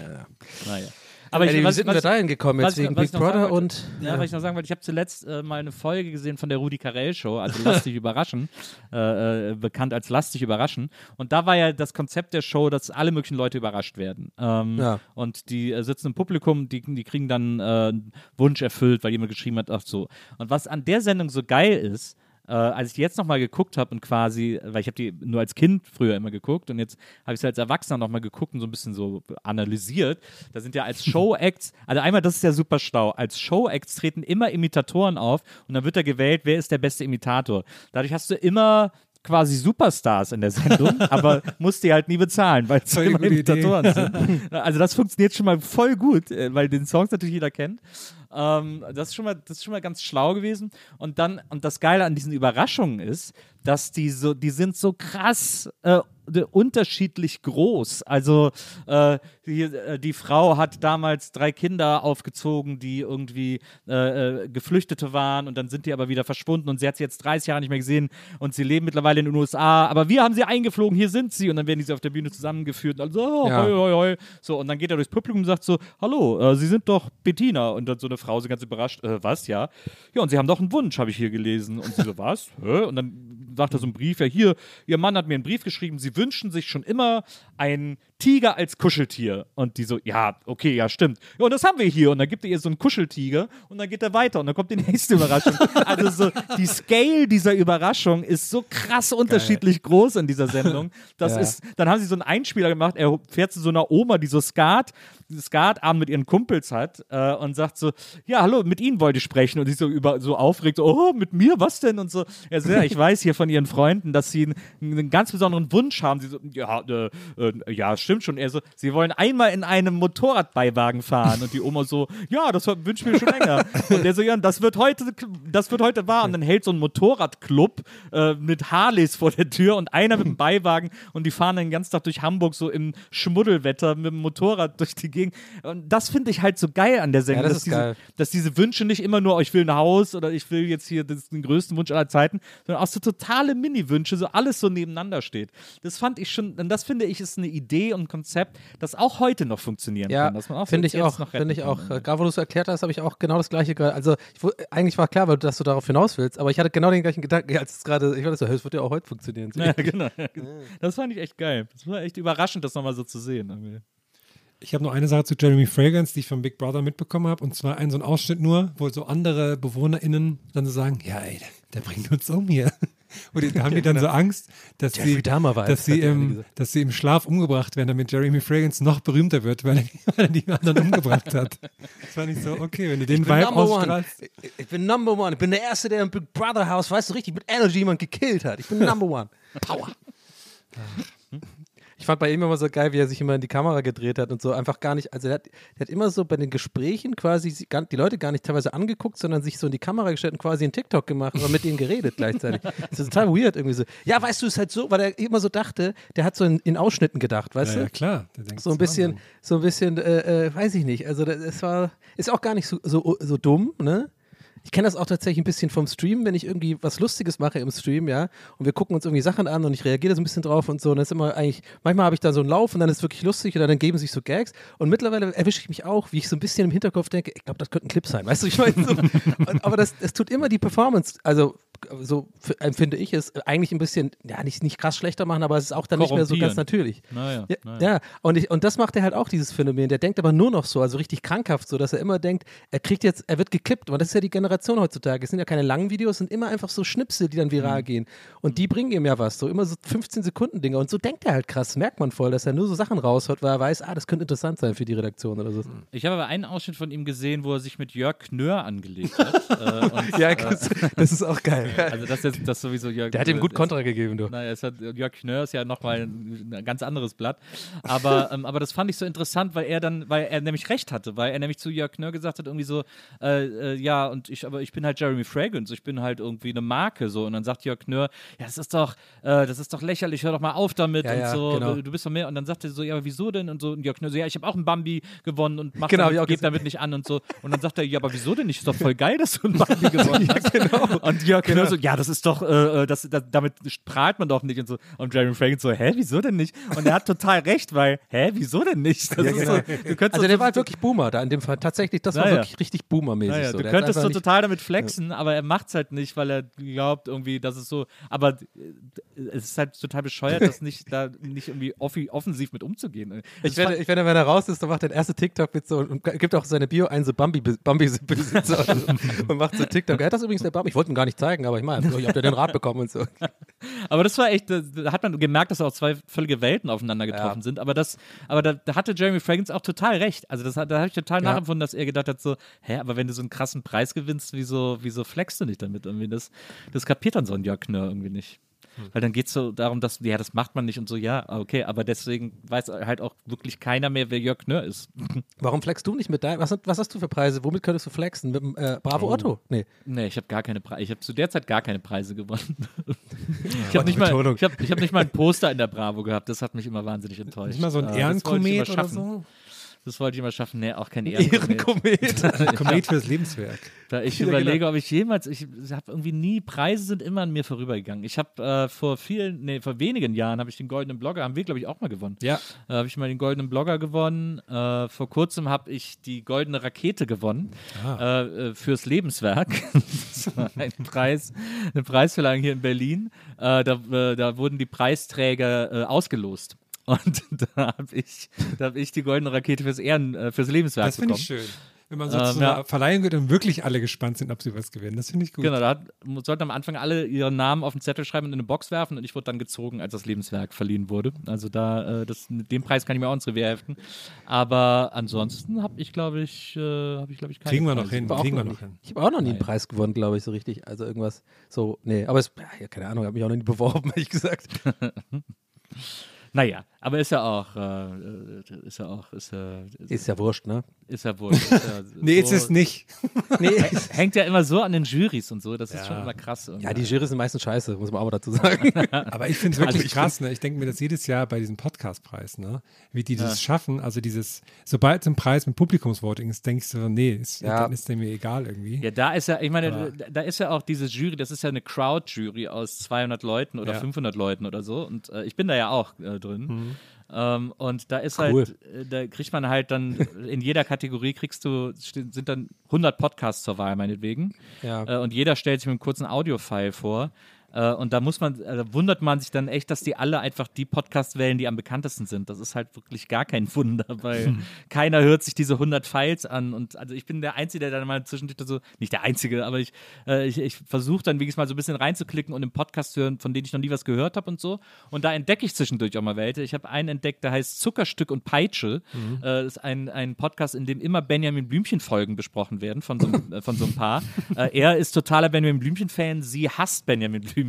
today. Naja. Aber Ey, ich, wie was, sind was, wir dahin gekommen? Jetzt ich- wegen was Big Brother und. Ja, was ich noch sagen wollte, ich habe zuletzt äh, mal eine Folge gesehen von der Rudi Carell Show, also Lastig überraschen, äh, äh, bekannt als Lastig überraschen. Und da war ja das Konzept der Show, dass alle möglichen Leute überrascht werden. Ähm, Ja. Und die äh, sitzen im Publikum, die, die kriegen dann äh, einen Wunsch erfüllt, weil jemand geschrieben hat, ach so. Und was an der Sendung so geil ist, äh, als ich die jetzt nochmal geguckt habe und quasi, weil ich habe die nur als Kind früher immer geguckt und jetzt habe ich sie als Erwachsener nochmal geguckt und so ein bisschen so analysiert. Da sind ja als Show-Acts, also einmal, das ist ja super schlau, als Show-Acts treten immer Imitatoren auf und dann wird da gewählt, wer ist der beste Imitator. Dadurch hast du immer quasi Superstars in der Sendung, aber musst die halt nie bezahlen, weil es immer. Imitatoren sind. Also das funktioniert schon mal voll gut, äh, weil den Songs natürlich jeder kennt. Ähm, das, ist schon mal, das ist schon mal ganz schlau gewesen. Und dann, und das Geile an diesen Überraschungen ist, dass die so, die sind so krass äh, unterschiedlich groß. Also äh, die, äh, die Frau hat damals drei Kinder aufgezogen, die irgendwie äh, äh, Geflüchtete waren und dann sind die aber wieder verschwunden und sie hat sie jetzt 30 Jahre nicht mehr gesehen und sie leben mittlerweile in den USA, aber wir haben sie eingeflogen, hier sind sie und dann werden die sie auf der Bühne zusammengeführt und also, oh, Ja. hoi, hoi, hoi. So, und dann geht er durchs Publikum und sagt so, hallo, äh, Sie sind doch Bettina. Und dann so eine Frau, so ganz überrascht, äh, was, ja? Ja, und Sie haben doch einen Wunsch, habe ich hier gelesen. Und sie so, was? Hä? Und dann sagt er so einen Brief, ja, hier, Ihr Mann hat mir einen Brief geschrieben, Sie wünschen sich schon immer einen Tiger als Kuscheltier. Und die so, ja, okay, ja, stimmt. Ja, und das haben wir hier. Und dann gibt er ihr so einen Kuscheltiger und dann geht er weiter und dann kommt die nächste Überraschung. also so, die Scale dieser Überraschung ist so krass unterschiedlich groß in dieser Sendung. Das Ja. ist, dann haben sie so einen Einspieler gemacht, er fährt zu so einer Oma, die so Skat, Skatabend mit ihren Kumpels hat äh, und sagt so, ja, hallo, mit Ihnen wollte ich sprechen und sie so über so aufregt, so, oh, mit mir, was denn? Und so, er so, ja, ich weiß hier von ihren Freunden, dass sie einen, einen ganz besonderen Wunsch haben. Sie so, ja, äh, äh, ja, stimmt schon. Er so, sie wollen einmal in einem Motorradbeiwagen fahren und die Oma so, ja, das wünsche ich mir schon länger. Und er so, ja, das wird heute, das wird heute wahr. Und dann hält so ein Motorradclub äh, mit Harleys vor der Tür und einer mit dem Beiwagen und die fahren den ganzen Tag durch Hamburg so im Schmuddelwetter mit dem Motorrad durch die Gegend. Und das finde ich halt so geil an der Sendung, Ja, das dass, diese, geil. dass diese Wünsche nicht immer nur, oh, ich will ein Haus oder ich will jetzt hier den größten Wunsch aller Zeiten, sondern auch so totale Mini-Wünsche, so alles so nebeneinander steht. Das fand ich schon, und das finde ich ist eine Idee und ein Konzept, das auch heute noch funktionieren Ja, kann. Dass man auch finde ich auch. Finde ich auch. Äh, Gerade wo du es erklärt hast, habe ich auch genau das gleiche gehört. Also ich, eigentlich war klar, weil du, dass du darauf hinaus willst, aber ich hatte genau den gleichen Gedanken, als es gerade, ich war so, es wird ja auch heute funktionieren. Ja, genau. Das fand ich echt geil. Das war echt überraschend, das nochmal so zu sehen. irgendwie. Ich habe noch eine Sache zu Jeremy Fragrance, die ich von Big Brother mitbekommen habe, und zwar einen so einen Ausschnitt nur, wo so andere BewohnerInnen dann so sagen, ja ey, der bringt uns um hier. Und da haben die dann so Angst, dass Jeffrey sie, dass, sie im, dass sie im Schlaf umgebracht werden, damit Jeremy Fragrance noch berühmter wird, weil er, weil er die anderen umgebracht hat. Das fand ich so, okay, wenn du den Vibe ausstrahlst. Ich- Ich bin number one. Ich bin der Erste, der im Big Brother House, weißt du, richtig mit Energy jemand gekillt hat. Ich bin number one. Power. Ich fand bei ihm immer so geil, wie er sich immer in die Kamera gedreht hat und so einfach gar nicht, also der hat, der hat immer so bei den Gesprächen quasi die Leute gar nicht teilweise angeguckt, sondern sich so in die Kamera gestellt und quasi einen TikTok gemacht oder mit ihnen geredet gleichzeitig. Das ist total weird irgendwie so. Ja, weißt du, es ist halt so, weil er immer so dachte, der hat so in, in Ausschnitten gedacht, weißt Ja, du? ja, klar. Der denkt, so ein das bisschen, so ein bisschen, äh, äh, weiß ich nicht. Also das, es war, ist auch gar nicht so, so, so dumm, ne? Ich kenne das auch tatsächlich ein bisschen vom Stream, wenn ich irgendwie was Lustiges mache im Stream, ja, und wir gucken uns irgendwie Sachen an und ich reagiere da so ein bisschen drauf und so. Und das ist immer eigentlich, manchmal habe ich da so einen Lauf und dann ist es wirklich lustig und dann geben sich so Gags. Und mittlerweile erwische ich mich auch, wie ich so ein bisschen im Hinterkopf denke, ich glaube, das könnte ein Clip sein, weißt du, ich meine, so, und, aber das, das tut immer die Performance, also so empfinde ich es, eigentlich ein bisschen, ja, nicht, nicht krass schlechter machen, aber es ist auch dann nicht mehr so ganz natürlich. Naja, Ja, naja. ja. Und, ich, und das macht er halt auch, dieses Phänomen. Der denkt aber nur noch so, also richtig krankhaft so, dass er immer denkt, er kriegt jetzt, er wird geklippt. Aber das ist ja die Generation heutzutage. Es sind ja keine langen Videos, es sind immer einfach so Schnipsel, die dann Mhm. viral gehen. Und die bringen ihm ja was, so immer so 15 Sekunden Dinger. Und so denkt er halt krass, merkt man voll, dass er nur so Sachen raushaut, weil er weiß, ah, das könnte interessant sein für die Redaktion oder so. Ich habe aber einen Ausschnitt von ihm gesehen, wo er sich mit Jörg Knör angelegt hat. äh, und, Ja, äh, das, das ist auch geil. Also das ist das sowieso Jörg. Der hat ihm gut ist- Kontra gegeben, du. Naja, es hat, Jörg Knör ist ja nochmal ein, ein ganz anderes Blatt. Aber, ähm, aber das fand ich so interessant, weil er dann, weil er nämlich recht hatte, weil er nämlich zu Jörg Knör gesagt hat, irgendwie so, äh, äh, ja, und ich, aber ich bin halt Jeremy Fragrance, ich bin halt irgendwie eine Marke so. Und dann sagt Jörg Knör, ja, das ist doch, äh, das ist doch lächerlich, hör doch mal auf damit Ja, und ja, so, genau. du bist doch mehr. Und dann sagt er so, ja, aber wieso denn? Und so, und Jörg Knör so, ja, ich habe auch einen Bambi gewonnen und mach Genau, ich damit, geb damit nicht an und so. Und dann sagt er, ja, aber wieso denn nicht? Ist doch voll geil, dass du einen Bambi gewonnen hast. Und Jörg Knör so, ja, das ist doch, äh, äh, das, das, damit prahlt man doch nicht und so. Und Jeremy Fragrance so, hä, wieso denn nicht? Und er hat total recht, weil, hä, wieso denn nicht? Das Ja, genau. so, Also so- der war halt wirklich Boomer da in dem Fall. Tatsächlich, das war Naja. wirklich richtig Boomer-mäßig. so. du könntest so nicht- total damit flexen, aber er macht es halt nicht, weil er glaubt irgendwie, dass es so, aber äh, es ist halt total bescheuert, das nicht, da nicht irgendwie offensiv mit umzugehen. Ich Das werde, fand- ich werde, wenn er raus ist, dann macht er den ersten TikTok mit so und gibt auch seine Bio ein, so Bambi-Besitzer Bambi oder so, und macht so TikTok. Er hat das übrigens der Bambi. Ich wollte ihn gar nicht zeigen, aber ich meine, ich habe den Rat bekommen und so. Aber das war echt, da hat man gemerkt, dass auch zwei völlige Welten aufeinander getroffen Ja. sind. Aber das, aber da, da hatte Jeremy Fragrance auch total recht. Also das, hat- da habe ich total Ja. nachempfunden, dass er gedacht hat so, hä, aber wenn du so einen krassen Preis gewinnst, wieso, wieso flexst du nicht damit irgendwie? Das, das kapiert dann so ein Jörg Knör irgendwie nicht. Hm. Weil dann geht es so darum, dass, ja, das macht man nicht und so, ja, okay, aber deswegen weiß halt auch wirklich keiner mehr, wer Jörg Knör ist. Warum flexst du nicht mit deinem? Was, was hast du für Preise? Womit könntest du flexen? Mit dem äh, Bravo Oh. Otto? Nee. Nee, ich habe gar keine Preise. Ich habe zu der Zeit gar keine Preise gewonnen. ich die habe nicht, mal- ich hab, ich hab nicht mal ein Poster in der Bravo gehabt. Das hat mich immer wahnsinnig enttäuscht. Nicht mal so ein Äh, ich Ehrenkomet oder so? Das wollte ich immer schaffen. Nee, auch kein Ehrenkomet. Ehrenkomet. Komet fürs Lebenswerk. Da ich Ja, überlege, genau. ob ich jemals, ich habe irgendwie nie, Preise sind immer an mir vorübergegangen. Ich habe äh, vor vielen, nee, vor wenigen Jahren habe ich den Goldenen Blogger, haben wir, glaube ich, auch mal gewonnen. Ja. Da habe ich mal den Goldenen Blogger gewonnen. Äh, vor kurzem habe ich die Goldene Rakete gewonnen Ah. äh, äh, fürs Lebenswerk. das war ein Preis, eine Preisverleihung hier in Berlin. Äh, da, äh, da wurden die Preisträger äh, ausgelost. Und da habe ich, da hab ich die Goldene Rakete fürs Ehren, äh, fürs Lebenswerk Das finde bekommen. ich schön. Wenn man so Ähm, zu einer ja. Verleihung geht und wirklich alle gespannt sind, ob sie was gewinnen. Das finde ich gut. Genau, da hat, sollten am Anfang alle ihren Namen auf den Zettel schreiben und in eine Box werfen und ich wurde dann gezogen, als das Lebenswerk verliehen wurde. Also da, äh, das, mit dem Preis kann ich mir auch ins Revier heften. Aber ansonsten habe ich, glaube ich, äh, habe ich, glaube ich, keine Kriegen wir noch Preise hin. Kriegen wir noch noch hin. Ich habe auch noch nie einen. Preis gewonnen, glaube ich, so richtig. Also irgendwas so, nee, aber es, ja, keine Ahnung, habe mich auch noch nie beworben, ehrlich gesagt. Naja, aber ist ja auch, äh, ist ja auch, ist ja, Ist ja wurscht, ne? Ist ja wohl. Ist ja Nee, so, ist es nicht. Nee. Hängt ja immer so an den Jurys und so, das ist schon immer krass. irgendwie. Ja, die Jurys sind meistens scheiße, muss man mal dazu sagen. Aber ich finde es wirklich Also krass. Ne? Ich denke mir das jedes Jahr bei diesem Podcastpreis, ne? wie die das schaffen. Also dieses, sobald es ein Preis mit Publikumsvoting ist, denkst du, nee, ist, Ja. dann ist der mir egal irgendwie. Ja, da ist ja, ich meine, Aber- da- da ist ja auch diese Jury, das ist ja eine Crowd-Jury aus 200 Leuten oder Ja. 500 Leuten oder so. Und äh, ich bin da ja auch äh, drin. Mhm. Ähm, und da ist Cool. halt, da kriegt man halt dann, in jeder Kategorie kriegst du, sind dann 100 Podcasts zur Wahl, meinetwegen. Ja. Äh, und jeder stellt sich mit einem kurzen Audio-File vor. Äh, und da muss man, äh, wundert man sich dann echt, dass die alle einfach die Podcasts wählen, die am bekanntesten sind. Das ist halt wirklich gar kein Wunder, weil keiner hört sich diese 100 Files an. Und also ich bin der Einzige, der dann mal zwischendurch so, nicht der Einzige, aber ich, äh, ich, ich versuche dann wirklich mal so ein bisschen reinzuklicken und im Podcast hören, von denen ich noch nie was gehört habe und so. Und da entdecke ich zwischendurch auch mal welche. Ich habe einen entdeckt, der heißt Zuckerstück und Peitsche. Mhm. Äh, das ist ein, ein Podcast, in dem immer Benjamin Blümchen-Folgen besprochen werden von so, einem- äh, von so ein paar. Er ist totaler Benjamin Blümchen-Fan, sie hasst Benjamin Blümchen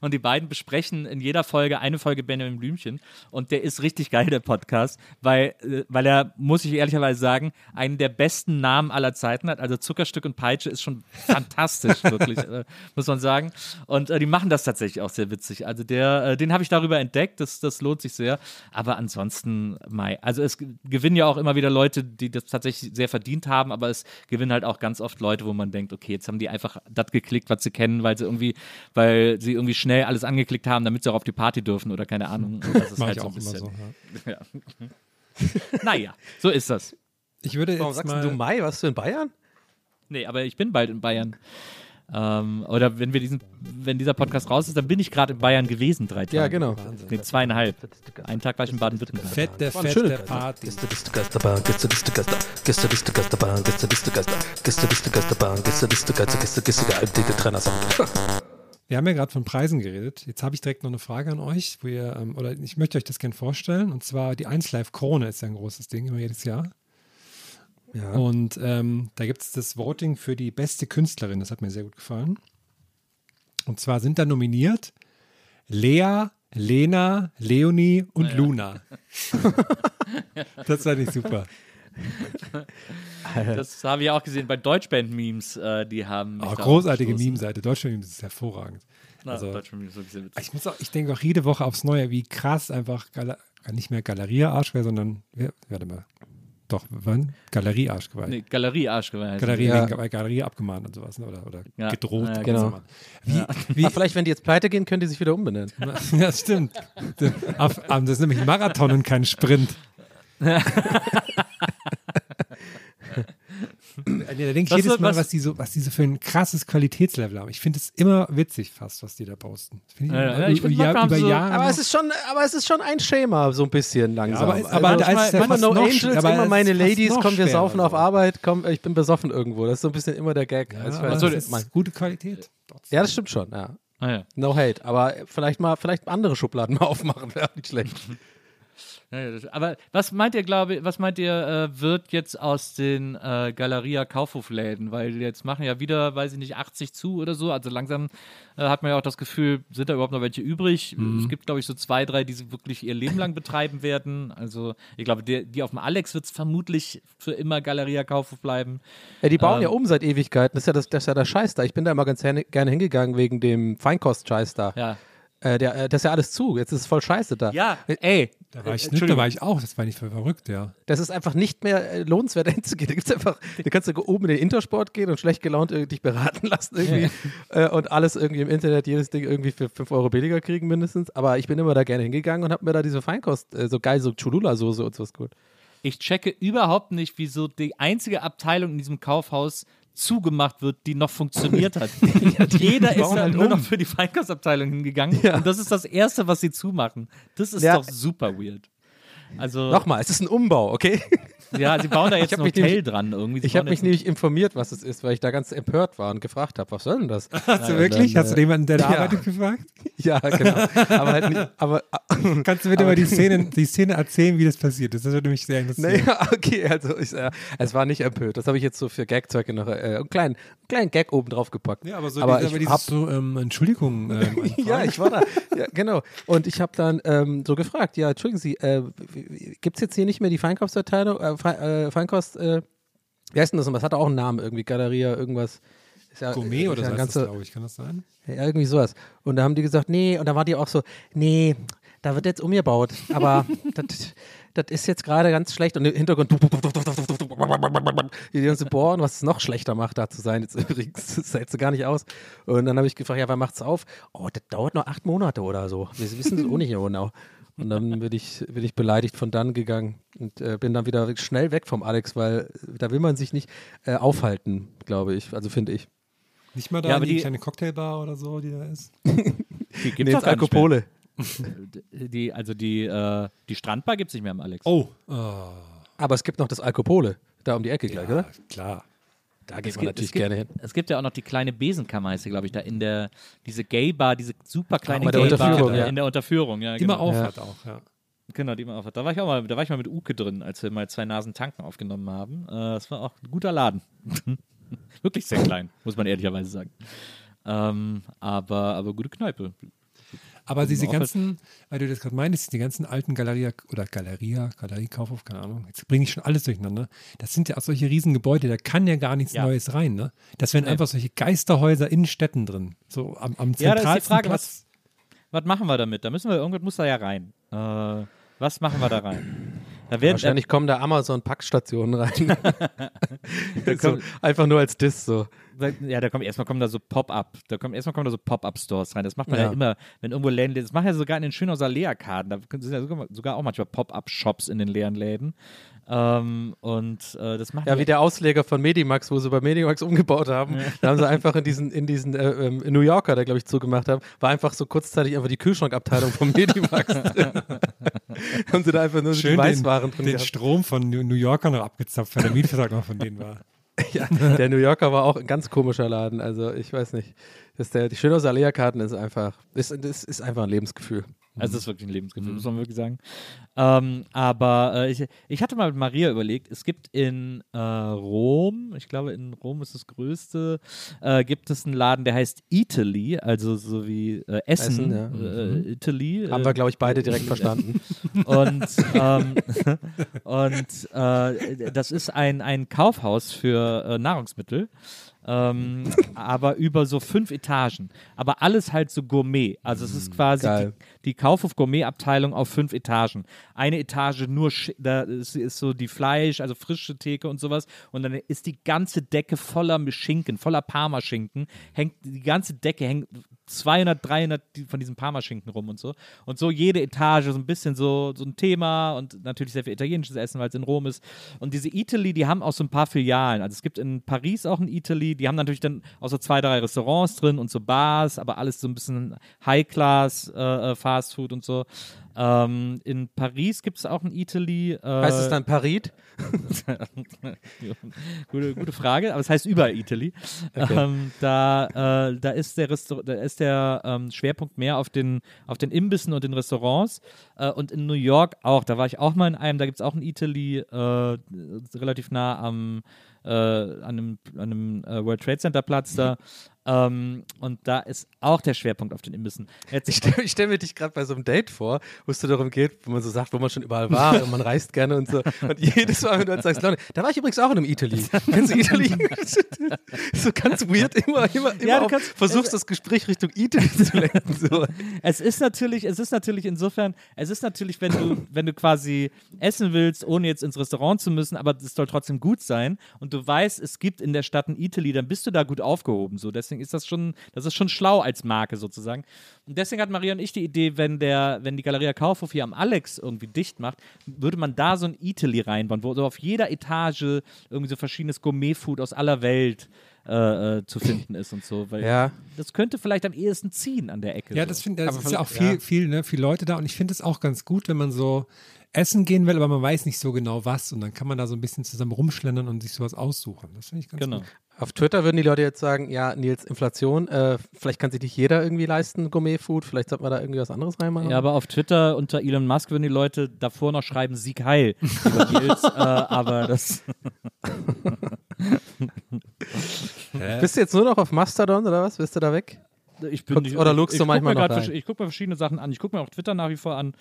und die beiden besprechen in jeder Folge eine Folge Benjamin Blümchen. Und der ist richtig geil, der Podcast, weil, äh, weil er, muss ich ehrlicherweise sagen, einen der besten Namen aller Zeiten hat. Also Zuckerstück und Peitsche ist schon fantastisch, wirklich, äh, muss man sagen. Und äh, die machen das tatsächlich auch sehr witzig. Also der, äh, den habe ich darüber entdeckt, das, das lohnt sich sehr. Aber ansonsten, Mai, also es gewinnen ja auch immer wieder Leute, die das tatsächlich sehr verdient haben, aber es gewinnen halt auch ganz oft Leute, wo man denkt, okay, jetzt haben die einfach das geklickt, was sie kennen, weil sie irgendwie, weil sie irgendwie schnell alles angeklickt haben, damit sie auch auf die Party dürfen oder keine Ahnung. Und das ist Mach halt ich so auch ein immer bisschen. so. Ja. Ja. naja, so ist das. Ich würde Warum jetzt sagst mal, du Mai? Warst du in Bayern? Nee, aber ich bin bald in Bayern. Ähm, oder wenn wir diesen, wenn dieser Podcast raus ist, dann bin ich gerade in Bayern gewesen, drei Tage. Ja, genau. Nee, zweieinhalb. Einen Tag war ich in Baden-Württemberg. fette, War eine fette schöne- Party. Wir haben ja gerade von Preisen geredet. Jetzt habe ich direkt noch eine Frage an euch, wo ihr, ähm, oder ich möchte euch das gerne vorstellen. Und zwar die 1 Live Krone ist ja ein großes Ding, immer jedes Jahr. Ja. Und ähm, da gibt es das Voting für die beste Künstlerin. Das hat mir sehr gut gefallen. Und zwar sind da nominiert Lea, Lena, Leonie und Luna. das fand ich super. Das habe ich auch gesehen bei Deutschband-Memes, äh, die haben. mich Oh, großartige. Meme-Seite. Deutschland ist hervorragend. Na, Also- Deutschband-Memes. Ich muss auch, ich denke auch jede Woche aufs Neue, wie krass einfach Gala, nicht mehr Galerie Arschgeweih, sondern ja, warte mal. Doch, wann? Galerie Arschgeweih. Nee, Galerie Arschgeweih. Galerie, Ja. bei Galerie abgemahnt und sowas, ne? oder, oder Ja. gedroht. Ja, genau. Wie, wie, vielleicht, wenn die jetzt pleite gehen, können die sich wieder umbenennen. ja, stimmt. Ähm, das ist nämlich ein Marathon und kein Sprint. Nee, da denke ich Was jedes Mal, was- was die, so, was die so für ein krasses Qualitätslevel haben. Ich finde es immer witzig fast, was die da posten. Ich, Ja, ja, ich über, über so- Jahre. Aber es ist schon, aber es ist schon ein Schema, so ein bisschen langsam. aber es- aber also, da ist es ja immer No noch Angels, aber immer meine Ladies, komm, wir saufen auf. Arbeit, komm, ich bin besoffen irgendwo. Das ist so ein bisschen immer der Gag. ja, Also, aber also, das ist gute Qualität. ja, das stimmt schon, ja. Ah, ja. No hate, aber vielleicht mal, vielleicht andere Schubladen mal aufmachen, wäre nicht schlecht. Ja, ja, das, aber was meint ihr, glaube was meint ihr, äh, wird jetzt aus den äh, Galeria Kaufhofläden? Weil die jetzt machen ja wieder, weiß ich nicht, 80 zu oder so. Also langsam äh, hat man ja auch das Gefühl, sind da überhaupt noch welche übrig? Es gibt, glaube ich, so zwei, drei, die sie wirklich ihr Leben lang betreiben werden. Also ich glaube, die auf dem Alex wird es vermutlich für immer Galeria Kaufhof bleiben. Ja, die bauen Ähm. ja um seit Ewigkeiten. Das ist ja, das, das ist ja der Scheiß da. Ich bin da immer ganz gerne gerne hingegangen wegen dem Feinkost-Scheiß da. Ja. Äh, der, äh, das ist ja alles zu. Jetzt ist es voll scheiße da. Ja, ey. Da war ich nicht, da war ich auch. Das war nicht für verrückt, ja. Das ist einfach nicht mehr äh, lohnenswert, dahin zu gehen. Da gibt's einfach, da kannst du oben in den Intersport gehen und schlecht gelaunt äh, dich beraten lassen irgendwie äh, und alles irgendwie im Internet, jedes Ding irgendwie für 5 Euro billiger kriegen mindestens. Aber ich bin immer da gerne hingegangen und habe mir da diese Feinkost, äh, so geil, so Cholula-Soße und sowas gut. Ich checke überhaupt nicht, wieso die einzige Abteilung in diesem Kaufhaus zugemacht wird, die noch funktioniert hat. Jeder ist halt halt nur um. noch für die Feinkostabteilung hingegangen Ja. und das ist das Erste, was sie zumachen. Das ist Ja. doch super weird. Also, Nochmal, es ist ein Umbau, okay? ja, sie bauen da jetzt ein Hotel nämlich- dran irgendwie. Sie Ich habe mich nämlich informiert, was es ist, weil ich da ganz empört war und gefragt habe, was soll denn das? Hast du wirklich? dann, Hast du äh, jemanden, der da ja. arbeitet, gefragt? ja, genau. Aber halt nicht, aber Kannst du bitte mal die Szene, die Szene erzählen, wie das passiert ist? Das würde mich sehr interessieren. Naja, okay, also ich, äh, es war nicht empört. Das habe ich jetzt so für Gagzeuge noch äh, einen kleinen, einen kleinen Gag oben drauf gepackt. Ja, aber so aber diese, aber ich dieses hab, so, ähm, Entschuldigung. Ähm, ja, ich war da. Ja, genau. Und ich habe dann ähm, so gefragt, ja, entschuldigen Sie, äh, gibt es jetzt hier nicht mehr die Feinkostabteilung, äh, Fe äh, Feinkost, äh, wie heißt denn das nochmal? Das hat auch einen Namen irgendwie, Galeria, irgendwas. Ist ja, Gourmet ist oder ja so heißt das, ganze, glaube ich. Kann das sein? Ja, irgendwie sowas. Und da haben die gesagt, nee, und da war die auch so, nee, da wird jetzt umgebaut, aber das, das ist jetzt gerade ganz schlecht. Und im Hintergrund die ganze bohren, was es noch schlechter macht, da zu sein. Jetzt übrigens, das hält sie gar nicht aus. Und dann habe ich gefragt, ja, wann macht's auf? Oh, das dauert noch acht Monate oder so. Wir wissen es auch nicht genau. Und dann bin ich, bin ich beleidigt von dann gegangen und äh, bin dann wieder schnell weg vom Alex, weil da will man sich nicht äh, aufhalten, glaube ich. Also finde ich. Nicht mal da Ja, aber die, die- kleine Cocktailbar oder so, die da ist. Die Nee, gar nicht mehr. Alkopole. Die, also die, äh, die Strandbar gibt es nicht mehr am Alex. Oh, Aber es gibt noch das Alkopole. Da um die Ecke gleich, oder? klar. Da geht Es man gibt, natürlich gibt, gerne hin. Es gibt ja auch noch die kleine Besenkammer, heißt sie, glaube ich, da in der, diese Gay-Bar, diese super kleine der Gay-Bar ja. in der Unterführung, ja. Die genau. aufhat auch, ja. Genau, die immer aufhat. Da war ich auch mal, da war ich mal mit Uke drin, als wir mal zwei Nasen tanken aufgenommen haben. Äh, das war auch ein guter Laden. Wirklich sehr klein, muss man ehrlicherweise sagen. Ähm, aber, aber gute Kneipe. Aber diese als- ganzen, weil du das gerade meinst, die ganzen alten Galeria oder Galeria, Galerie, Kaufhof, keine Ahnung, jetzt bringe ich schon alles durcheinander. Das sind ja auch solche riesen Gebäude, da kann ja gar nichts Ja. Neues rein, ne? Das wären Nee. einfach solche Geisterhäuser in Städten drin. So am, am Ja, da ist zentralsten die Frage, Platz. Was machen wir damit? Da müssen wir, irgendwas muss da ja rein. Äh, was machen wir da rein? Da werden, Wahrscheinlich kommen da Amazon-Packstationen rein. Da so, kommt- einfach nur als Diss so. Ja, da kommen erstmal kommen da so Pop-up, da kommen erstmal kommen da so Pop-up-Stores rein. Das macht man ja. Ja. immer, wenn irgendwo Läden, das machen ja sogar in den Schönhauser Leerkarten. Da sind ja sogar, sogar auch manchmal Pop-up-Shops in den leeren Läden. Ähm, und äh, das macht Ja, wie der Ausleger von Medimax, wo sie bei Medimax umgebaut haben. Da haben sie einfach in diesen, in diesen äh, ähm, New Yorker, der glaube ich zugemacht haben, war einfach so kurzzeitig einfach die Kühlschrankabteilung von Medimax drin. haben sie da einfach nur so die Schön Weißwaren den, drin den gehabt. Strom von New New Yorker noch abgezapft, weil der Mietvertrag noch von denen war. Ja, der New Yorker war auch ein ganz komischer Laden. Also ich weiß nicht. Das der, die Schönhauser Leerkarten ist einfach, ist, das ist einfach ein Lebensgefühl. Also das ist wirklich ein Lebensgefühl, muss man wirklich sagen. Ähm, aber äh, ich, ich hatte mal mit Maria überlegt, es gibt in äh, Rom, ich glaube in Rom ist das größte, äh, gibt es einen Laden, der heißt Italy, also so wie äh, Essen, Essen, ja. äh, Italy. Haben äh, wir, glaube ich, beide direkt verstanden. Und, ähm, und äh, das ist ein, ein Kaufhaus für äh, Nahrungsmittel. Ähm, aber über so fünf Etagen. Aber alles halt so Gourmet. Also es ist quasi die. Die Kaufhof Gourmet-Abteilung auf fünf Etagen. Eine Etage nur, da ist, so die Fleisch, also frische Theke und sowas. Und dann ist die ganze Decke voller Schinken, voller Parmaschinken. Hängt, die ganze Decke hängt 200, 300 die- von diesen Parmaschinken rum und so. Und so jede Etage so ein bisschen so, so ein Thema und natürlich sehr viel italienisches Essen, weil es in Rom ist. Und diese Italy, die haben auch so ein paar Filialen. Also es gibt in Paris auch ein Italy, die haben natürlich dann auch so zwei, drei Restaurants drin und so Bars, aber alles so ein bisschen High-Class, äh, äh, Fast Food und so. Ähm, in Paris gibt es auch ein Italy. Äh, Heißt es dann Parit? gute, gute Frage, aber es heißt überall Italy. Ähm, da, äh, da ist der, Restaur da ist der ähm, Schwerpunkt mehr auf den, auf den Imbissen und den Restaurants. Äh, und in New York auch, da war ich auch mal in einem, da gibt es auch ein Italy, äh, relativ nah am äh, an einem, an einem äh, World Trade Center Platz da. Ähm, und da ist auch der Schwerpunkt auf den Imbissen. Jetzt, Ich stelle stell mir dich gerade bei so einem Date vor, wo es so darum geht, wo man so sagt, wo man schon überall war und man reist gerne und so. Und jedes Mal, wenn du dann sagst, Leute, da war ich übrigens auch in einem Italy. Kennst du Italy? so ganz weird, immer, immer, immer Ja, du kannst- versuchst das Gespräch Richtung Italy zu lenken. So. Es ist natürlich, es ist natürlich insofern, es ist natürlich, wenn du, wenn du quasi essen willst, ohne jetzt ins Restaurant zu müssen, aber es soll trotzdem gut sein und du weißt, es gibt in der Stadt ein Italy, dann bist du da gut aufgehoben. So, deswegen ist das schon, das ist schon schlau als Marke sozusagen. Und deswegen hat Maria und ich die Idee, wenn der, wenn die Galeria Kaufhof hier am Alex irgendwie dicht macht, würde man da so ein Italy reinbauen, wo so auf jeder Etage irgendwie so verschiedenes Gourmet-Food aus aller Welt äh, äh, zu finden ist und so. Weil Ja. das könnte vielleicht am ehesten ziehen an der Ecke. Ja, so. das finde das Aber ist ja auch viel, ja. viel, ne, viele Leute da und ich finde es auch ganz gut, wenn man so essen gehen will, aber man weiß nicht so genau was und dann kann man da so ein bisschen zusammen rumschlendern und sich sowas aussuchen. Das finde ich ganz Genau. gut. Auf Twitter würden die Leute jetzt sagen, ja, Nils, Inflation, äh, vielleicht kann sich nicht jeder irgendwie leisten, Gourmet-Food, vielleicht sollte man da irgendwie was anderes reinmachen. Ja, aber auf Twitter unter Elon Musk würden die Leute davor noch schreiben, Sieg heil. über Nils, äh, aber das. Bist du jetzt nur noch auf Mastodon oder was? Bist du da weg? Ich bin Guckst- oder ich- lugst ich du guck manchmal mir noch rein? Ich gucke mir verschiedene Sachen an. Ich gucke mir auch Twitter nach wie vor an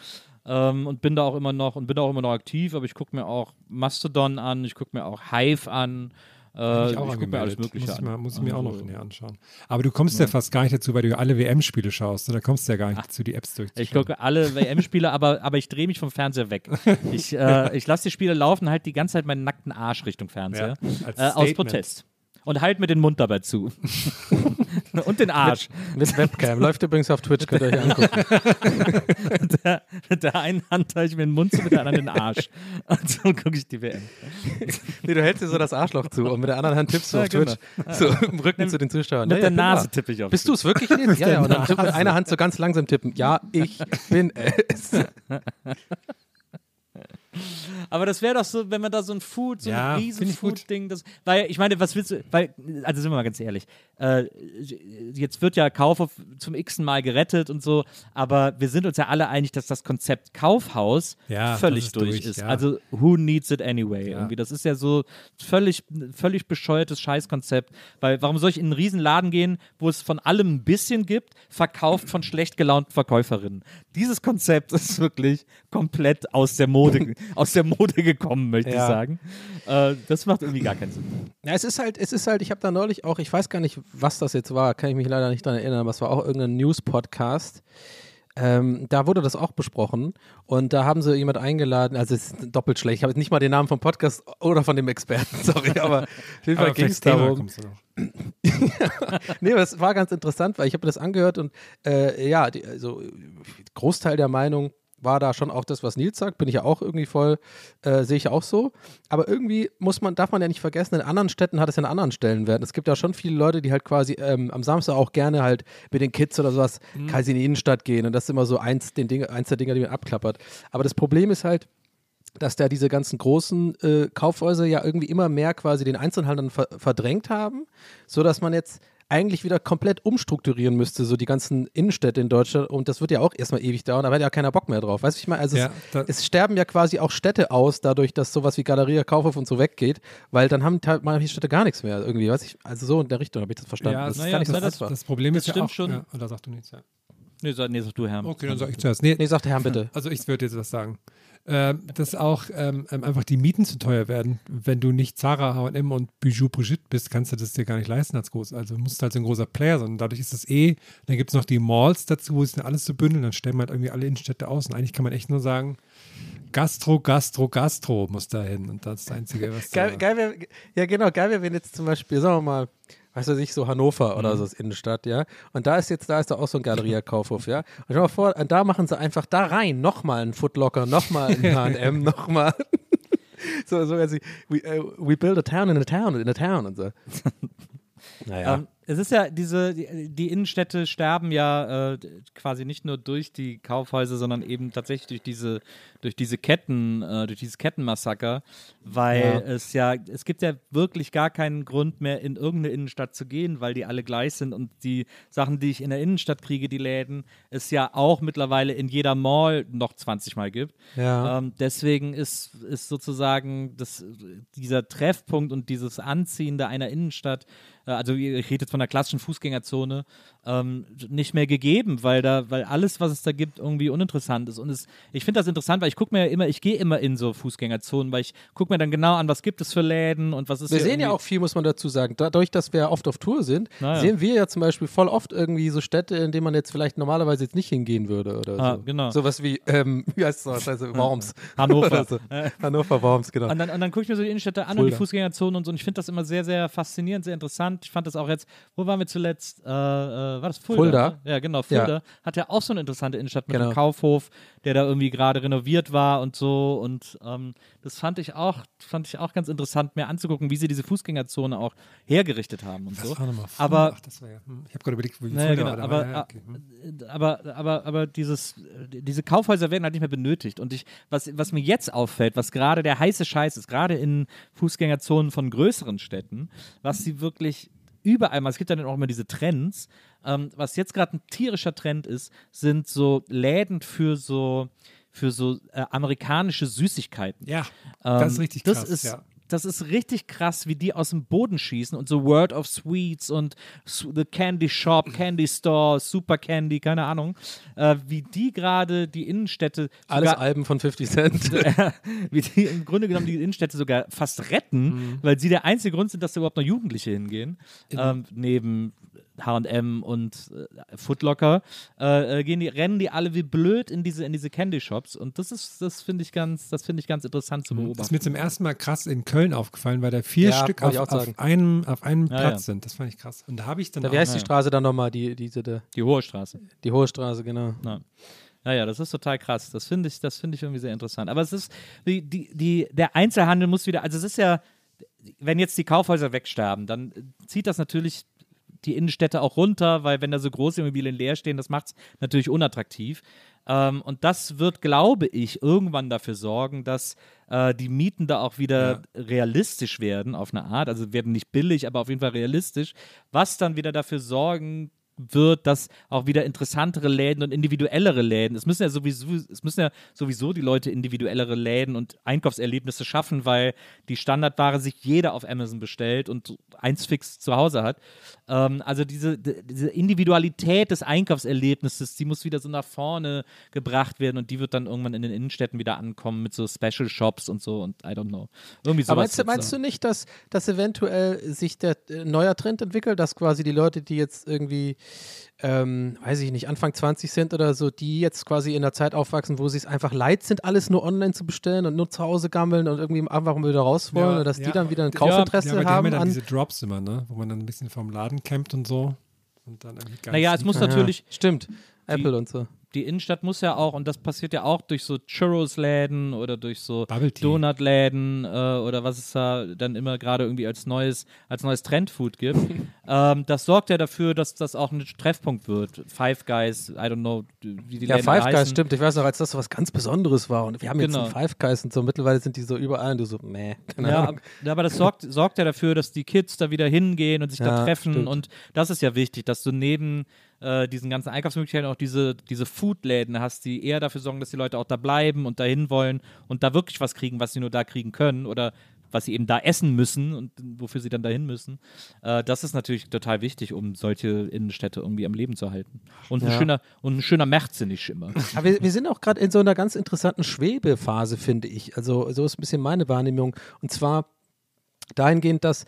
ähm, und bin da auch immer noch und bin da auch immer noch aktiv, aber ich gucke mir auch Mastodon an, ich gucke mir auch Hive an. Äh, ich ich gucke mir alles. Mögliche muss ich, mal, an. muss ich mir auch noch Also, näher anschauen. Aber du kommst ja. fast gar nicht dazu, weil du ja alle WM-Spiele schaust. ne? Da kommst du ja gar nicht dazu, die Apps durchzuschauen. Ich gucke alle WM-Spiele, aber, aber ich drehe mich vom Fernseher weg. Ich, äh, ich lasse die Spiele laufen, halt die ganze Zeit meinen nackten Arsch Richtung Fernseher. Ja, äh, aus. Protest. Und halt mir den Mund dabei zu. Und den Arsch. Mit, mit Webcam. Läuft übrigens auf Twitch, könnt ihr euch angucken. mit, der, mit der einen Hand halte ich mir den Mund zu, mit der anderen den Arsch. Und so gucke ich die WM. Nee, du hältst dir so das Arschloch zu und mit der anderen Hand tippst du Ja, auf Twitch. genau. So im Rücken zu den Zuschauern. Mit Ja, der ja, Nase tippe ich auf Bist du es wirklich? Ja, ja. Und dann mit einer Hand so ganz langsam tippen. Ja, ich bin es. Aber das wäre doch so, wenn man da so ein Food, so Ja, ein riesen. Food-Ding, das, weil ich meine, was willst du, weil, also sind wir mal ganz ehrlich, äh, jetzt wird ja Kaufhof zum x-ten Mal gerettet und so, aber wir sind uns ja alle einig, dass das Konzept Kaufhaus Ja, völlig ist durch, durch, ist. ja. Also who needs it anyway? Irgendwie, das ist ja so völlig, völlig bescheuertes Scheißkonzept, weil warum soll ich in einen riesen Laden gehen, wo es von allem ein bisschen gibt, verkauft von schlecht gelaunten Verkäuferinnen? Dieses Konzept ist wirklich komplett aus der Mode, aus der Mode gekommen, möchte ich Ja. sagen. Äh, das macht irgendwie gar keinen Sinn. Ja, es ist halt, es ist halt, ich habe da neulich auch, ich weiß gar nicht, was das jetzt war, kann ich mich leider nicht daran erinnern, aber es war auch irgendein News-Podcast. Ähm, da wurde das auch besprochen und da haben sie jemand eingeladen, also es ist doppelt schlecht, ich habe jetzt nicht mal den Namen vom Podcast oder von dem Experten, sorry, aber auf jeden Fall ging es darum. nee, aber es war ganz interessant, weil ich habe mir das angehört und äh, ja, die, also Großteil der Meinung war da schon auch das, was Nils sagt, bin ich ja auch irgendwie voll, äh, sehe ich auch so. Aber irgendwie muss man, darf man ja nicht vergessen, in anderen Städten hat es ja an anderen Stellenwert. Es gibt ja schon viele Leute, die halt quasi ähm, am Samstag auch gerne halt mit den Kids oder sowas quasi in die Innenstadt gehen und das ist immer so eins, den Ding, eins der Dinger, die man abklappert. Aber das Problem ist halt, dass da diese ganzen großen äh, Kaufhäuser ja irgendwie immer mehr quasi den Einzelhandel ver verdrängt haben, sodass man jetzt eigentlich wieder komplett umstrukturieren müsste, so die ganzen Innenstädte in Deutschland. Und das wird ja auch erstmal ewig dauern, da hat ja keiner Bock mehr drauf. Weißt du, ich meine, also Ja, es, es sterben ja quasi auch Städte aus, dadurch, dass sowas wie Galeria, Kaufhof und so weggeht, weil dann haben halt manche Städte gar nichts mehr irgendwie, weiß ich, also so in der Richtung habe ich das verstanden. Ja, das ist naja, gar nicht so das, das, das Problem Das ist ja stimmt auch, schon. Ja, oder sag du nichts, ja. Nee, sag, nee, sag du, Herr. Okay, dann sag ich zuerst. Nee, Nee, sagt der Herr bitte. Also ich würde jetzt was sagen. Ähm, dass auch ähm, ähm, einfach die Mieten zu teuer werden. Wenn du nicht Zara, H&M und Bijou Brigitte bist, kannst du das dir gar nicht leisten als groß. Also musst du halt so ein großer Player sein. Und dadurch ist es eh, dann gibt es noch die Malls dazu, wo es dann alles so bündeln, dann stellen wir halt irgendwie alle Innenstädte aus. Und eigentlich kann man echt nur sagen, Gastro, Gastro, Gastro muss da hin. Und das ist das Einzige, was Geil, da... geil wär, ja, genau, geil wäre, wenn jetzt zum Beispiel, sagen wir mal, weißt du, ich so Hannover oder so ist Innenstadt, ja. Und da ist jetzt, da ist da auch so ein Galeria-Kaufhof, ja. Und stell mal vor, da machen sie einfach da rein nochmal einen Footlocker, nochmal einen H&M, nochmal. so, so, also, we, uh, we build a town in a town, in a town und so. Naja. Ähm, es ist ja diese, die, die Innenstädte sterben ja äh, quasi nicht nur durch die Kaufhäuser, sondern eben tatsächlich durch diese, durch diese Ketten, äh, durch dieses Kettenmassaker, weil Ja. es ja, es gibt ja wirklich gar keinen Grund mehr in irgendeine Innenstadt zu gehen, weil die alle gleich sind und die Sachen, die ich in der Innenstadt kriege, die Läden, es ja auch mittlerweile in jeder Mall noch 20 Mal gibt. Ja. Ähm, deswegen ist, ist sozusagen das, dieser Treffpunkt und dieses Anziehende einer Innenstadt, also ich rede jetzt von der klassischen Fußgängerzone, ähm, nicht mehr gegeben, weil da, weil alles, was es da gibt, irgendwie uninteressant ist. Und es, ich finde das interessant, weil ich gucke mir ja immer, ich gehe immer in so Fußgängerzonen, weil ich gucke mir dann genau an, was gibt es für Läden und was ist Wir sehen ja auch viel, muss man dazu sagen. Dadurch, dass wir oft auf Tour sind, Naja. sehen wir ja zum Beispiel voll oft irgendwie so Städte, in denen man jetzt vielleicht normalerweise jetzt nicht hingehen würde oder Ah, so. genau. Sowas wie, ähm, wie heißt es noch? Also Worms. Hannover. So. Hannover, Worms, genau. Und dann, und dann gucke ich mir so die Innenstädte an und die Fulda. Fußgängerzonen und so. Und ich finde das immer sehr, sehr faszinierend, sehr interessant. Ich fand das auch jetzt, wo waren wir zuletzt? Äh, äh, war das Fulda? Fulda. Ja, genau, Fulda. Ja. Hat ja auch so eine interessante Innenstadt mit Genau. einem Kaufhof, der da irgendwie gerade renoviert war und so. Und ähm, das fand ich auch, fand ich auch ganz interessant, mir anzugucken, wie sie diese Fußgängerzone auch hergerichtet haben und so. Das war nochmal Aber Ach, das war ja, hm, ich habe gerade überlegt, wo ich naja, Fulda genau, aber, war, ja, okay, hm. äh, aber, aber, aber dieses, äh, diese Kaufhäuser werden halt nicht mehr benötigt. Und ich, was, was mir jetzt auffällt, was gerade der heiße Scheiß ist, gerade in Fußgängerzonen von größeren Städten, was sie wirklich überall, mal, es gibt ja dann auch immer diese Trends, ähm, was jetzt gerade ein tierischer Trend ist, sind so Läden für so für so äh, amerikanische Süßigkeiten. Ja, Ähm, das ist richtig das krass, Ist, ja. Das ist richtig krass, wie die aus dem Boden schießen und so World of Sweets und The Candy Shop, Candy Store, Super Candy, keine Ahnung, äh, wie die gerade die Innenstädte Alles Alben von 50 Cent. wie die im Grunde genommen die Innenstädte sogar fast retten, Mhm. weil sie der einzige Grund sind, dass da überhaupt noch Jugendliche hingehen. Ähm, neben H&M und äh, Footlocker, äh, äh, gehen die, rennen die alle wie blöd in diese, in diese Candy Shops und das ist, das finde ich ganz, das finde ich ganz interessant zu Das beobachten. ist mir zum ersten Mal krass in Köln aufgefallen, weil da vier Ja, Stück auf, auf einem, auf einem Ja, Platz ja. sind. Das fand ich krass. Und da habe ich dann Da, auch, wie heißt die ja. Straße dann nochmal? Die, diese, die, die Hohe Straße. die Hohe Straße, genau. Ja. Naja, das ist total krass. Das finde ich, das finde ich irgendwie sehr interessant. Aber es ist, die, die, die, der Einzelhandel muss wieder, also es ist ja, wenn jetzt die Kaufhäuser wegsterben, dann zieht das natürlich die Innenstädte auch runter, weil wenn da so große Immobilien leer stehen, das macht es natürlich unattraktiv. Ähm, und das wird, glaube ich, irgendwann dafür sorgen, dass äh, die Mieten da auch wieder realistisch werden auf eine Art. Also werden nicht billig, aber auf jeden Fall realistisch, was dann wieder dafür sorgen wird, dass auch wieder interessantere Läden und individuellere Läden, es müssen ja sowieso, es müssen ja sowieso die Leute individuellere Läden und Einkaufserlebnisse schaffen, weil die Standardware sich jeder auf Amazon bestellt und eins fix zu Hause hat. Ähm, also diese, diese Individualität des Einkaufserlebnisses, die muss wieder so nach vorne gebracht werden und die wird dann irgendwann in den Innenstädten wieder ankommen mit so Special Shops und so und I don't know. Irgendwie sowas. Aber meinst, meinst du nicht, dass, dass eventuell sich der äh, neuer Trend entwickelt, dass quasi die Leute, die jetzt irgendwie, ähm, weiß ich nicht, Anfang 20 sind oder so, die jetzt quasi in der Zeit aufwachsen, wo sie es einfach leid sind, alles nur online zu bestellen und nur zu Hause gammeln und irgendwie einfach mal wieder raus wollen, und dass die dann wieder ein Kaufinteresse ja, aber die haben haben ja dann an. diese Drops immer, ne? Wo man dann ein bisschen vom Laden campt und so. Und dann irgendwie Naja, es muss natürlich, Stimmt, Apple und so. Die Innenstadt muss ja auch, und das passiert ja auch durch so Churros-Läden oder durch so. Donut-Läden äh, oder was es da dann immer gerade irgendwie als neues, als neues Trendfood gibt. ähm, das sorgt ja dafür, dass das auch ein Treffpunkt wird. Five Guys, I don't know, wie die Ja, Läden Five heißen. Guys, stimmt. Ich weiß noch, als das so was ganz Besonderes war. Und wir haben jetzt Genau. einen Five Guys und so. Mittlerweile sind die so überall und du so, meh, keine Ja, Ahnung. aber- das sorgt, sorgt ja dafür, dass die Kids da wieder hingehen und sich da Ja, treffen. stimmt. Und das ist ja wichtig, dass du neben äh, diesen ganzen Einkaufsmöglichkeiten auch diese, diese Foodläden hast, die eher dafür sorgen, dass die Leute auch da bleiben und dahin wollen und da wirklich was kriegen, was sie nur da kriegen können oder was sie eben da essen müssen und wofür sie dann dahin müssen. Äh, das ist natürlich total wichtig, um solche Innenstädte irgendwie am Leben zu halten. Und ein Ja. schöner, und ein schöner Märzenich immer. Aber wir, wir sind auch gerade in so einer ganz interessanten Schwebephase, finde ich. Also so ist ein bisschen meine Wahrnehmung. Und zwar dahingehend, dass,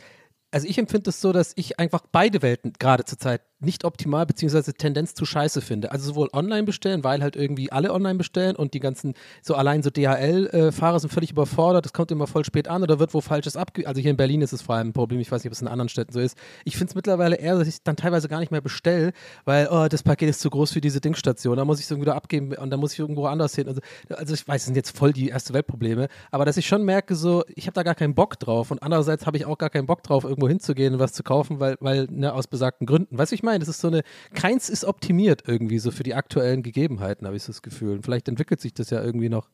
also ich empfinde es so, dass ich einfach beide Welten gerade zurzeit nicht optimal beziehungsweise Tendenz zu scheiße finde. Also sowohl online bestellen, weil halt irgendwie alle online bestellen und die ganzen, so allein so DHL-Fahrer sind völlig überfordert, das kommt immer voll spät an oder wird wo Falsches abge... Also hier in Berlin ist es vor allem ein Problem, ich weiß nicht, ob es in anderen Städten so ist. Ich finde es mittlerweile eher, dass ich dann teilweise gar nicht mehr bestelle, weil, oh, das Paket ist zu groß für diese Dingstation, da muss ich es irgendwie wieder abgeben und dann muss ich irgendwo anders hin. Also, also ich weiß, das sind jetzt voll die erste Weltprobleme, aber dass ich schon merke, so, ich habe da gar keinen Bock drauf und andererseits habe ich auch gar keinen Bock drauf, irgendwo hinzugehen und was zu kaufen, weil, weil, ne, aus besagten Gründen. Weißt du, ich meine, das ist so eine, keins ist optimiert irgendwie so für die aktuellen Gegebenheiten, habe ich so das Gefühl. Und vielleicht entwickelt sich das ja irgendwie noch,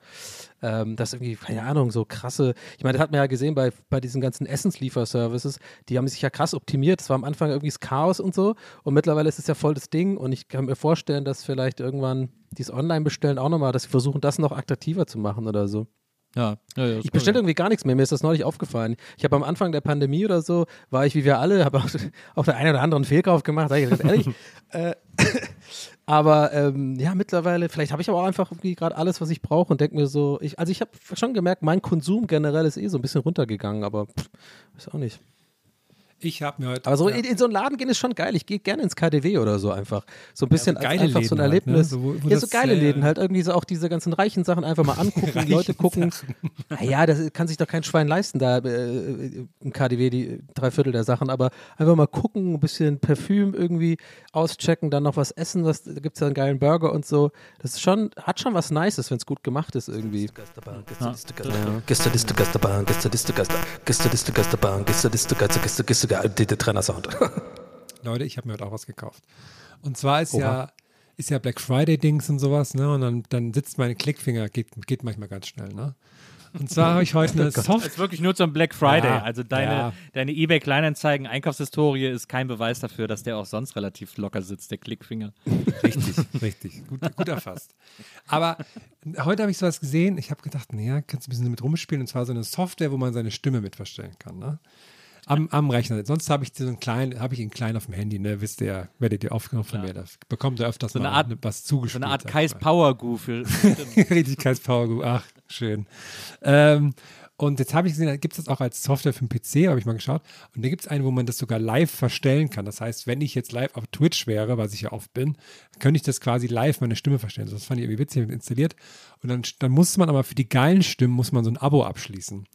ähm, dass irgendwie, keine Ahnung, so krasse, ich meine, das hat man ja gesehen bei, bei diesen ganzen Essenslieferservices, die haben sich ja krass optimiert. Das war am Anfang irgendwie das Chaos und so und mittlerweile ist es ja voll das Ding und ich kann mir vorstellen, dass vielleicht irgendwann dieses Online-Bestellen auch nochmal, dass sie versuchen, das noch attraktiver zu machen oder so. Ja, ja, ja, Ich bestelle irgendwie gar nichts mehr. Mir ist das neulich aufgefallen. Ich habe am Anfang der Pandemie oder so, war ich wie wir alle, habe auch, auch der einen oder anderen Fehlkauf gemacht, sag ich ganz ehrlich. äh, aber ähm, ja, mittlerweile, vielleicht habe ich aber auch einfach irgendwie gerade alles, was ich brauche und denke mir so, ich, also ich habe schon gemerkt, mein Konsum generell ist eh so ein bisschen runtergegangen, aber pff, weiß auch nicht. Ich habe mir heute. Aber so ja, in, in so einen Laden gehen ist schon geil. Ich gehe gerne ins KDW oder so einfach. So ein bisschen als geile einfach so ein Läden halt, ne? Erlebnis. So, wo- wo ja, so geile äh, Läden halt. Irgendwie so auch diese ganzen reichen Sachen einfach mal angucken, Leute gucken. Naja, das kann sich doch kein Schwein leisten, da äh, im KDW die drei Viertel der Sachen. Aber einfach mal gucken, ein bisschen Parfüm irgendwie auschecken, dann noch was essen. Was, da gibt es ja einen geilen Burger und so. Das ist schon, hat schon was Nices, wenn es gut gemacht ist irgendwie. Gästeliste Geisterbahn, Gästeliste Geister, Gästeliste Geisterbahn, Gästeliste Geister, Gäste, Gäste, Gäste, der Trennersound. Leute, ich habe mir heute auch was gekauft. Und zwar ist ja, ist ja Black Friday-Dings und sowas, ne? Und dann, dann sitzt meine Klickfinger, geht, geht manchmal ganz schnell, ne? Und zwar habe ich heute eine Das Soft. ist wirklich nur zum Black Friday. Ja, also deine, ja. deine eBay Kleinanzeigen Einkaufshistorie ist kein Beweis dafür, dass der auch sonst relativ locker sitzt, der Klickfinger. Richtig, richtig. Gut, gut erfasst. Aber heute habe ich sowas gesehen. Ich habe gedacht, naja, kannst du ein bisschen damit rumspielen. Und zwar so eine Software, wo man seine Stimme mit verstellen kann. Ne? Am, am Rechner. Sonst habe ich so einen kleinen, habe ich ihn klein auf dem Handy, ne? Wisst ihr ja, werdet ihr oft genug von mir. Das bekommt ihr öfters So eine mal Art- was So zugespielt. eine Art Kais. Power Goo für. Richtig Kais Power Group. Ach, schön. Ähm, Und jetzt habe ich gesehen, da gibt es das auch als Software für den PC, habe ich mal geschaut. Und da gibt es einen, wo man das sogar live verstellen kann. Das heißt, wenn ich jetzt live auf Twitch wäre, was ich ja oft bin, könnte ich das quasi live meine Stimme verstellen. Das fand ich irgendwie witzig, ich installiert. Und dann, dann muss man aber für die geilen Stimmen, muss man so ein Abo abschließen.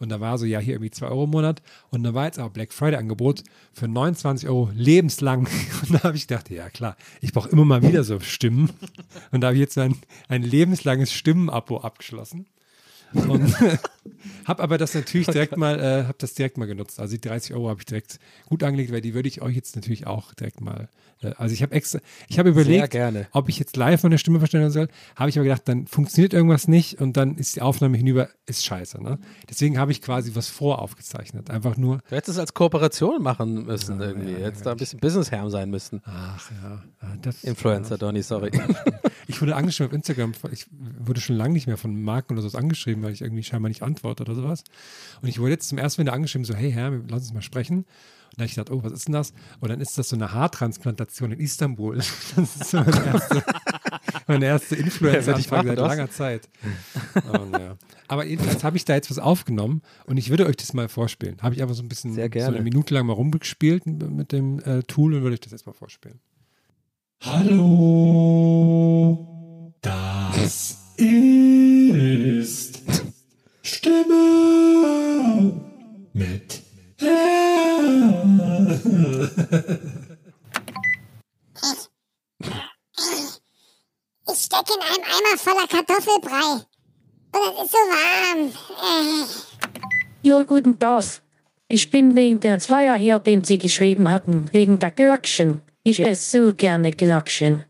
Und da war so, ja, hier irgendwie 2 Euro im Monat. Und da war jetzt aber Black Friday-Angebot für 29 Euro lebenslang. Und da habe ich gedacht, ja klar, ich brauche immer mal wieder so Stimmen. Und da habe ich jetzt ein, ein lebenslanges Stimmenabo abgeschlossen. Und habe aber das natürlich direkt mal, äh, habe das direkt mal genutzt. Also die 30 Euro habe ich direkt gut angelegt, weil die würde ich euch jetzt natürlich auch direkt mal. Äh, also ich habe extra, ich habe überlegt, ob ich jetzt live meine Stimme verstellen soll. Habe ich aber gedacht, dann funktioniert irgendwas nicht und dann ist die Aufnahme hinüber, ist scheiße. Ne? Deswegen habe ich quasi was voraufgezeichnet. Einfach nur. Du hättest es als Kooperation machen müssen irgendwie. Ja, hättest da ein bisschen Businessherr sein müssen. Ach ja. ja das, Influencer, Donny, sorry. Ich wurde angeschrieben auf Instagram, ich wurde schon lange nicht mehr von Marken oder so angeschrieben, weil ich irgendwie scheinbar nicht antworte oder sowas. Und ich wurde jetzt zum ersten Mal wieder angeschrieben, so, hey Herr, lass uns mal sprechen. Und dann habe ich gedacht, oh, was ist denn das? Und dann ist das so eine Haartransplantation in Istanbul. Das ist so meine erste, meine erste Influencer-Anfrage seit langer Zeit. Und, ja. Aber jedenfalls habe ich da jetzt was aufgenommen und ich würde euch das mal vorspielen. Habe ich einfach so ein bisschen, Sehr so eine Minute lang mal rumgespielt mit dem äh, Tool und würde euch das jetzt mal vorspielen. Hallo, das ist Stimme mit. Ich stecke in einem Eimer voller Kartoffelbrei. Und es ist so warm. Äh. Ja, guten Tag. Ich bin wegen der Zweier hier, den Sie geschrieben hatten, wegen der Gürkchen. Ich esse so gerne Gürkchen.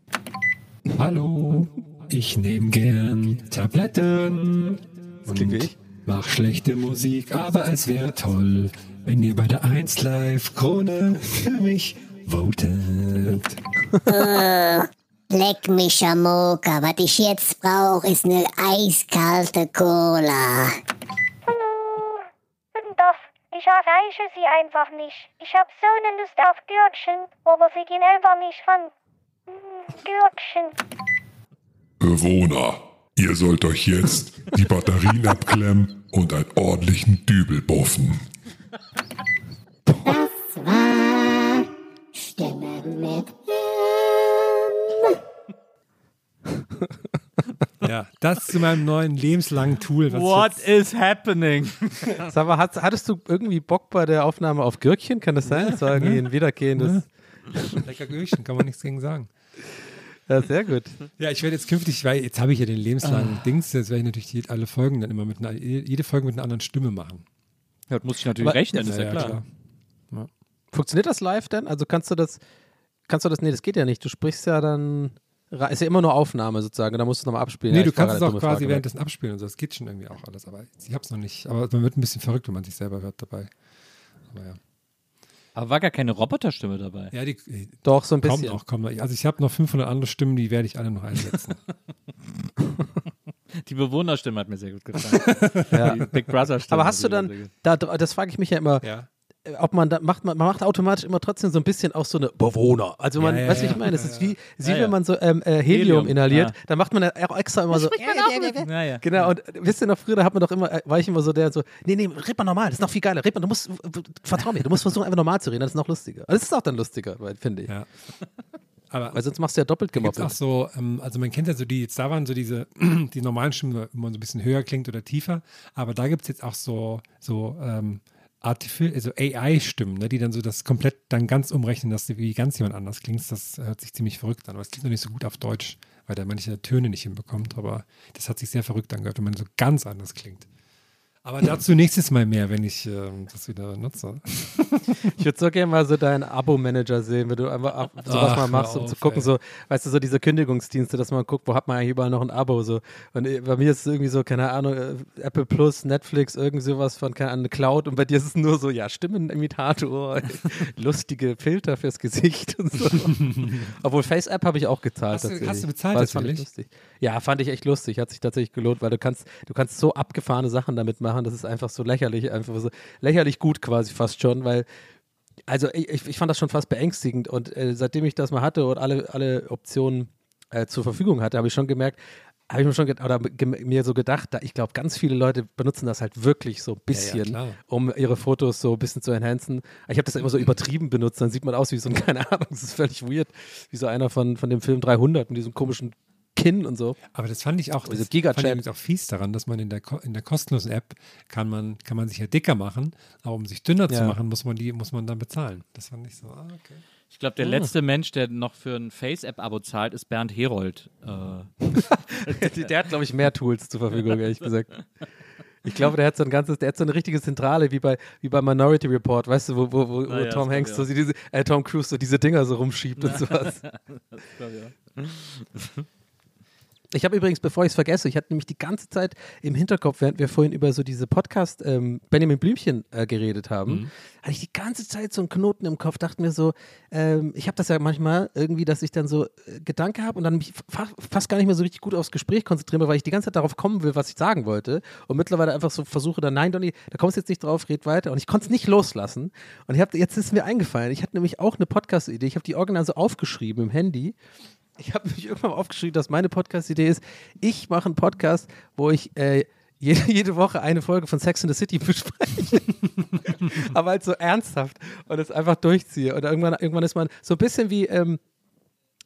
Hallo, ich nehme gern Tabletten und mach schlechte Musik, aber es wäre toll, wenn ihr bei der 1 Live Krone für mich votet. Oh, leck mich am Moker. Was ich jetzt brauche, ist eine eiskalte Cola. Guten Tag. Ich erreiche Sie einfach nicht. Ich habe so eine Lust auf Gürkchen, aber Sie gehen einfach nicht ran. Hm, Gürkchen. Bewohner, ihr sollt euch jetzt die Batterien abklemmen und einen ordentlichen Dübel buffen. Das war Stimme mit Ja, das zu meinem neuen lebenslangen Tool. Was What is happening? Sag mal, hast, hattest du irgendwie Bock bei der Aufnahme auf Gürkchen? Kann das sein? Das war irgendwie ein wiederkehendes. jetzt, lecker Gürkchen, kann man nichts gegen sagen. Ja, sehr gut. Ja, ich werde jetzt künftig, weil jetzt habe ich ja den lebenslangen Ah. Dings, jetzt werde ich natürlich die, alle Folgen dann immer mit einer, jede Folge mit einer anderen Stimme machen. Ja, das muss ich natürlich rechnen, ist ja, klar. Ja. Funktioniert das live denn? Also kannst du das, kannst du das, nee, das geht ja nicht. Du sprichst ja dann, ist ja immer nur Aufnahme sozusagen, da musst du es nochmal abspielen. Nee, Ja, du kannst es auch quasi Frage. währenddessen abspielen und so. Das geht schon irgendwie auch alles. Aber ich habe es noch nicht. Aber man wird ein bisschen verrückt, wenn man sich selber hört dabei. Aber ja. Aber war gar keine Roboterstimme dabei. Ja, die, Doch, so ein kommt bisschen. noch, kommt noch. Also ich habe noch 500 andere Stimmen, die werde ich alle noch einsetzen. Die Bewohnerstimme hat mir sehr gut gefallen. Ja. Die Big Brother Stimme. Aber hast du dann, da, das frage ich mich ja immer, Ja. Ob man da macht, man, man macht automatisch immer trotzdem so ein bisschen auch so eine Bewohner. Also man, Ja, ja, weißt du, wie ja. ich meine? Das ist wie, wie Ja, ja. wenn man so ähm, äh, Helium, Helium, inhaliert, ja. dann macht man ja auch extra immer so. Ja, ja. Genau, und wisst ihr noch, früher da hat man doch immer, äh, war ich immer so der so, nee, nee, red mal normal, das ist noch viel geiler, red mal, du musst, vertrau mir, du musst versuchen, einfach normal zu reden, das ist noch lustiger. Das ist auch dann lustiger, finde ich. Ja. Aber Weil sonst machst du ja doppelt gemoppelt. auch so, ähm, also man kennt ja so die, jetzt da waren so diese, die normalen Stimmen, wo man so ein bisschen höher klingt oder tiefer, aber da gibt es jetzt auch so, so ähm, Artific also AI-Stimmen, ne, die dann so das komplett dann ganz umrechnen, dass du wie ganz jemand anders klingst. Das hört sich ziemlich verrückt an, aber es klingt noch nicht so gut auf Deutsch, weil der manche Töne nicht hinbekommt, aber das hat sich sehr verrückt angehört, wenn man so ganz anders klingt. Aber dazu nächstes Mal mehr, wenn ich ähm, das wieder nutze. Ich würde so gerne mal so deinen Abo-Manager sehen, wenn du einfach ab, sowas Ach, mal machst, um zu auf, gucken, ey. so, weißt du, so diese Kündigungsdienste, dass man guckt, wo hat man eigentlich überall noch ein Abo, so. Und äh, bei mir ist es irgendwie so, keine Ahnung, äh, Apple Plus, Netflix, irgend sowas von, keine Ahnung, Cloud und bei dir ist es nur so, ja, Stimmenimitator, lustige Filter fürs Gesicht und so. Obwohl Face-App habe ich auch gezahlt Hast du- hast du bezahlt das fand ich lustig. Ja, fand ich echt lustig, hat sich tatsächlich gelohnt, weil du kannst, du kannst so abgefahrene Sachen damit machen, das ist einfach so lächerlich, einfach so lächerlich gut quasi fast schon, weil also ich, ich fand das schon fast beängstigend und äh, seitdem ich das mal hatte und alle, alle Optionen äh, zur Verfügung hatte, habe ich schon gemerkt, habe ich mir schon oder mir so gedacht, da ich glaube, ganz viele Leute benutzen das halt wirklich so ein bisschen, klar. um ihre Fotos so ein bisschen zu enhancen. Ich habe das immer so übertrieben benutzt, dann sieht man aus wie so ein, keine Ahnung, das ist völlig weird, wie so einer von, von dem Film 300 mit diesem komischen Kinn und so. Aber das fand ich auch, das Gigachat. fand ich auch fies daran, dass man in der, in der kostenlosen App kann man, kann man sich ja dicker machen, aber um sich dünner zu Ja. machen, muss man die, muss man dann bezahlen. Das fand ich so, ah, okay. Ich glaube, der Ah. letzte Mensch, der noch für ein Face-App-Abo zahlt, ist Bernd Herold. Äh, der hat, glaube ich, mehr Tools zur Verfügung, ehrlich gesagt. Ich glaube, der hat so ein ganzes, der hat so eine richtige Zentrale wie bei, wie bei Minority Report, weißt du, wo, wo, wo, wo Ah ja, Tom Hanks so diese, äh, Tom Cruise so diese Dinger so rumschiebt und sowas. das glaub ich auch. Ich habe übrigens, bevor ich es vergesse, ich hatte nämlich die ganze Zeit im Hinterkopf, während wir vorhin über so diese Podcast ähm, Benjamin Blümchen äh, geredet haben, Mhm. hatte ich die ganze Zeit so einen Knoten im Kopf, dachte mir so, ähm, ich habe das ja manchmal irgendwie, dass ich dann so äh, Gedanke habe und dann mich fa fast gar nicht mehr so richtig gut aufs Gespräch konzentriere, weil ich die ganze Zeit darauf kommen will, was ich sagen wollte und mittlerweile einfach so versuche, dann nein, Donny, da kommst du jetzt nicht drauf, red weiter und ich konnte es nicht loslassen und ich hab, jetzt ist mir eingefallen, ich hatte nämlich auch eine Podcast-Idee, ich habe die original so aufgeschrieben im Handy ich habe mich irgendwann aufgeschrieben, dass meine Podcast-Idee ist, ich mache einen Podcast, wo ich äh, jede, jede Woche eine Folge von Sex in the City bespreche. Aber halt so ernsthaft und es einfach durchziehe. Und irgendwann, irgendwann ist man so ein bisschen wie ähm,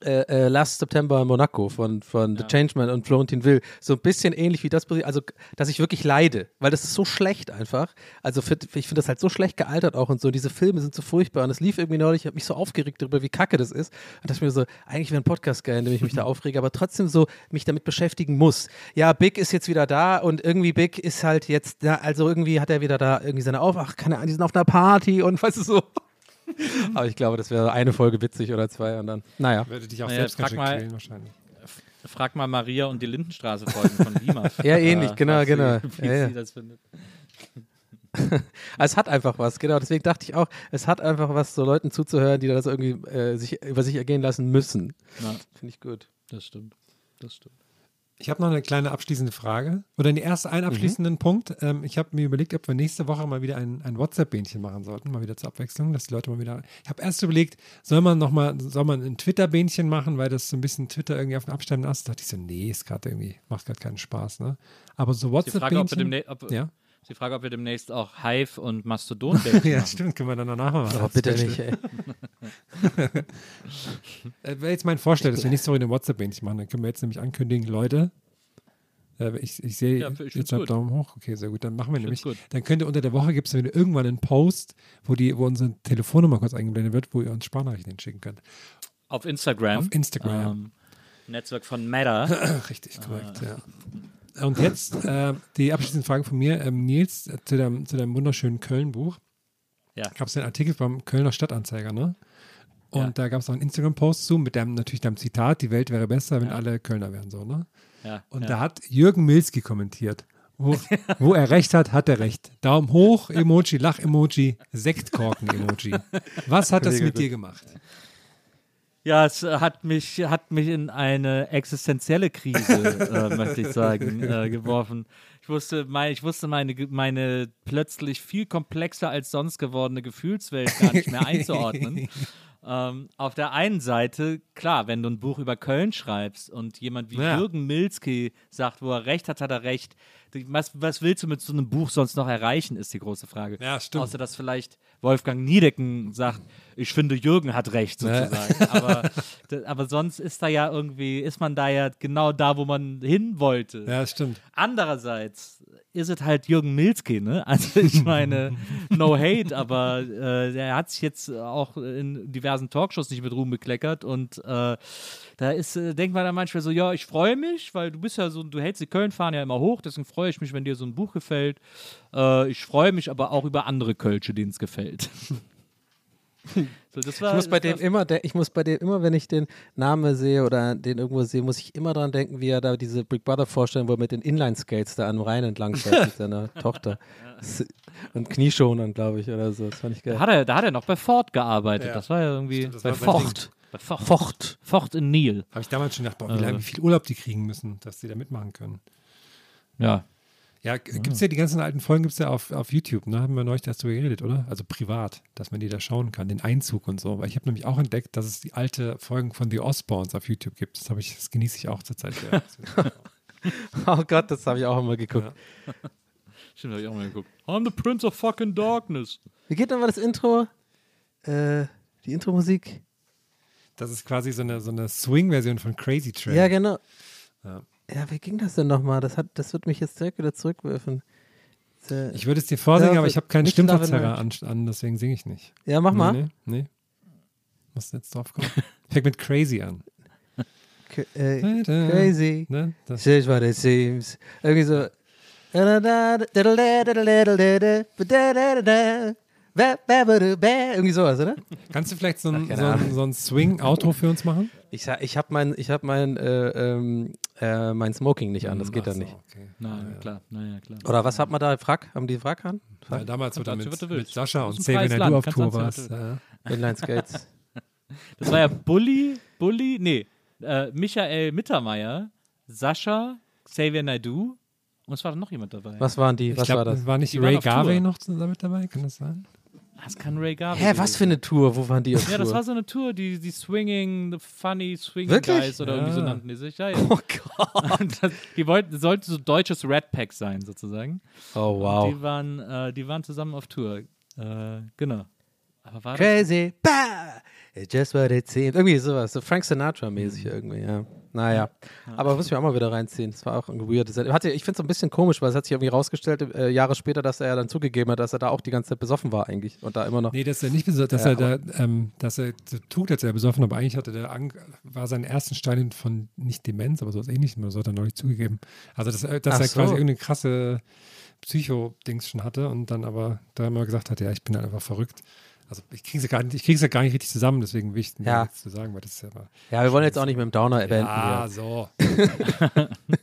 äh, äh, Last September in Monaco von, von The Changeman und Florentin Will. So ein bisschen ähnlich wie das, also dass ich wirklich leide, weil das ist so schlecht einfach. Also für, ich finde das halt so schlecht gealtert auch und so. Diese Filme sind so furchtbar und es lief irgendwie neulich, ich habe mich so aufgeregt darüber, wie kacke das ist. Und dachte mir so, eigentlich wäre ein Podcast geil, in dem ich mich da aufrege, aber trotzdem so mich damit beschäftigen muss. Ja, Big ist jetzt wieder da und irgendwie Big ist halt jetzt, ja, also irgendwie hat er wieder da irgendwie seine Auf, ach, keine Ahnung, die sind auf einer Party und weißt du so. Aber ich glaube, das wäre eine Folge witzig oder zwei und dann, naja. Würde dich auch Naja, selbst frag schön mal- quälen wahrscheinlich. Frag mal Maria und die Lindenstraße-Folgen von WIMAF. Ja, ähnlich, genau, was sie- genau. Wie Ja, ja. sie das findet. es hat einfach was, genau. Deswegen dachte ich auch, es hat einfach was, so Leuten zuzuhören, die das irgendwie äh, sich, über sich ergehen lassen müssen. Finde ich gut. Das stimmt. Das stimmt. Ich habe noch eine kleine abschließende Frage. Oder den ersten einen abschließenden Punkt. Ähm, ich habe mir überlegt, ob wir nächste Woche mal wieder ein, ein WhatsApp-Bähnchen machen sollten, mal wieder zur Abwechslung, dass die Leute mal wieder. Ich habe erst überlegt, soll man noch mal, soll man ein Twitter-Bähnchen machen, weil das so ein bisschen Twitter irgendwie auf den absteigenden Ast. Da dachte ich so, nee, ist gerade irgendwie, macht gerade keinen Spaß, ne? Aber so Die Frage, ob wir, WhatsApp-Bähnchen. demnächst, ob, Ja? Die Frage, ob wir demnächst auch Hive und Mastodon ja, machen. stimmt, können wir dann danach mal machen. Aber bitte nicht, ey. äh, Wäre jetzt mein Vorschlag, dass wir nächste Woche ein WhatsApp-Bähnchen machen. Dann können wir jetzt nämlich ankündigen, Leute. Äh, ich, ich sehe Ja, ich jetzt einen gut. Daumen hoch. Okay, sehr gut. Dann machen wir nämlich. gut. Dann könnt ihr unter der Woche gibt es irgendwann einen Post, wo die, wo unsere Telefonnummer kurz eingeblendet wird, wo ihr uns Sprachnachrichten hinschicken könnt. Auf Instagram. Auf Instagram. Ähm, Netzwerk von Meta. Richtig, korrekt, ja. Und jetzt äh, die abschließende Frage von mir. Ähm, Nils, äh, zu deinem, zu deinem wunderschönen Köln-Buch. Ja. Gab es einen Artikel beim Kölner Stadtanzeiger, ne? Und Ja. da gab es auch einen Instagram-Post zu mit deinem, natürlich deinem Zitat, die Welt wäre besser, wenn alle Kölner wären, so, ne? Ja, Und ja. da hat Jürgen Milski kommentiert. Wo, wo er recht hat, hat er recht. Daumen hoch, Emoji, Lach-Emoji, Sektkorken-Emoji. Was hat das mit dir gemacht? Ja, es äh, hat mich, hat mich in eine existenzielle Krise, äh, möchte ich sagen, äh, geworfen. Ich wusste, mein, ich wusste meine, meine plötzlich viel komplexer als sonst gewordene Gefühlswelt gar nicht mehr einzuordnen. Ähm, auf der einen Seite, klar, wenn du ein Buch über Köln schreibst und jemand wie Ja. Jürgen Milski sagt, wo er recht hat, hat er recht. Was, was willst du mit so einem Buch sonst noch erreichen, ist die große Frage. Ja, stimmt. Außer, dass vielleicht Wolfgang Niedecken sagt, ich finde, Jürgen hat recht, sozusagen. aber, d- aber sonst ist da ja irgendwie, ist man da ja genau da, wo man hin wollte. Ja, stimmt. Andererseits ist es halt Jürgen Milski, ne? Also ich meine, no hate, aber äh, der hat sich jetzt auch in diversen Talkshows nicht mit Ruhm bekleckert und äh, da ist, äh, denkt man dann manchmal so, ja, ich freue mich, weil du bist ja so, du hältst die Köln-Fahren ja immer hoch, deswegen freue ich mich, wenn dir so ein Buch gefällt. Äh, ich freue mich aber auch über andere Kölsche, denen es gefällt. so, das war, Ich muss bei das dem war- immer, ich muss bei dem immer, wenn ich den Namen sehe oder den irgendwo sehe, muss ich immer dran denken, wie er da diese Big Brother vorstellen, wo er mit den Inline-Skates da am Rhein entlang fährt mit seiner Tochter. Und Knieschonern, glaube ich, oder so. Das fand ich geil. Da hat er, da hat er noch bei Ford gearbeitet. Ja. Das war ja irgendwie Stimmt, bei war bei Ford. Bei Ford. Ford. Ford in Nil. Habe ich damals schon gedacht, boah, wie, Äh. lange, wie viel Urlaub die kriegen müssen, dass die da mitmachen können. Ja. Ja, gibt es ja die ganzen alten Folgen, gibt es ja auf, auf YouTube, ne? Haben wir neulich darüber geredet, oder? Also privat, dass man die da schauen kann, den Einzug und so. Weil ich habe nämlich auch entdeckt, dass es die alte Folgen von The Osbournes auf YouTube gibt. Das habe ich, das genieße ich auch zurzeit oh Gott, das habe ich auch immer geguckt. Stimmt, habe ich auch mal geguckt. I'm the Prince of fucking Darkness. Wie geht nochmal das Intro? Äh, die Intro-Musik? Das ist quasi so eine, so eine Swing-Version von Crazy Train. Ja, genau. Ja. Ja, wie ging das denn nochmal? Das, hat, das wird mich jetzt direkt wieder zurückwerfen. Äh, Ich würde es dir vorsingen, Ja, aber ich habe keinen Stimmverzerrer an, an, deswegen singe ich nicht. Ja, mach nee, mal. Nee, nee. Musst jetzt drauf kommen. Fängt mit Crazy an. K äh, crazy. Ne? Das- Change what it seems. Irgendwie so. Irgendwie sowas, oder? Kannst du vielleicht so ein, Ach, so ein, so ein Swing-Outro für uns machen? Ich, ich habe mein, ich hab mein, äh, ähm, äh, mein Smoking nicht an, das geht Ach dann so, nicht. okay. Nein, klar, naja, klar. Oder was hat man da? Frack? Haben die Frack an? Ja, damals, du Dazu, mit, du mit. Sascha und freies Nadu Land, auf kannst Tour warst. du Ja. Inline Skates. Das war ja Bully, Bully, nee, äh, Michael Mittermeier, Sascha, Xavier Naidoo und es war noch jemand dabei. Was waren die? Ich Was glaube, war das? war nicht Die Ray. Garvey noch zusammen mit dabei? Kann das sein? Das kann Ray Garvey Hä, was für eine Tour? Wo waren die auf Ja, das Tour? war so eine Tour, die, die Swinging, the Funny Swinging Wirklich? Guys oder irgendwie so nannten die sich. Ja, ja. Oh Gott. Und das, die wollten, sollte so deutsches Red Pack sein, sozusagen. Oh, Und wow. Die waren, äh, die waren zusammen auf Tour. Äh, genau. Aber war das, Crazy. Bah! It's just what it seems. Irgendwie sowas. So Frank Sinatra-mäßig irgendwie, ja. Naja. Aber muss ich mir auch mal wieder reinziehen. Das war auch irgendwie weird. Das hatte, ich finde es so ein bisschen komisch, weil es hat sich irgendwie rausgestellt, äh, Jahre später, dass er dann zugegeben hat, dass er da auch die ganze Zeit besoffen war eigentlich. Und da immer noch. Nee, dass er nicht besoffen, dass Ja, er da, ähm, dass er tut, als er besoffen, aber eigentlich hatte der Ang war sein ersten Stein von nicht Demenz, aber sowas ähnlichem, so hat er neulich zugegeben. Also dass, er- dass Ach er so. quasi irgendeine krasse Psycho-Dings schon hatte und dann aber da immer gesagt hat, ja, ich bin halt einfach verrückt. Also ich kriege es gar nicht, ich krieg's ja gar nicht richtig zusammen, deswegen will ich Ja. nichts zu sagen, weil das ist ja mal. Ja, wir wollen jetzt auch nicht mit dem Downer beenden. Ja, hier. so. Nehmen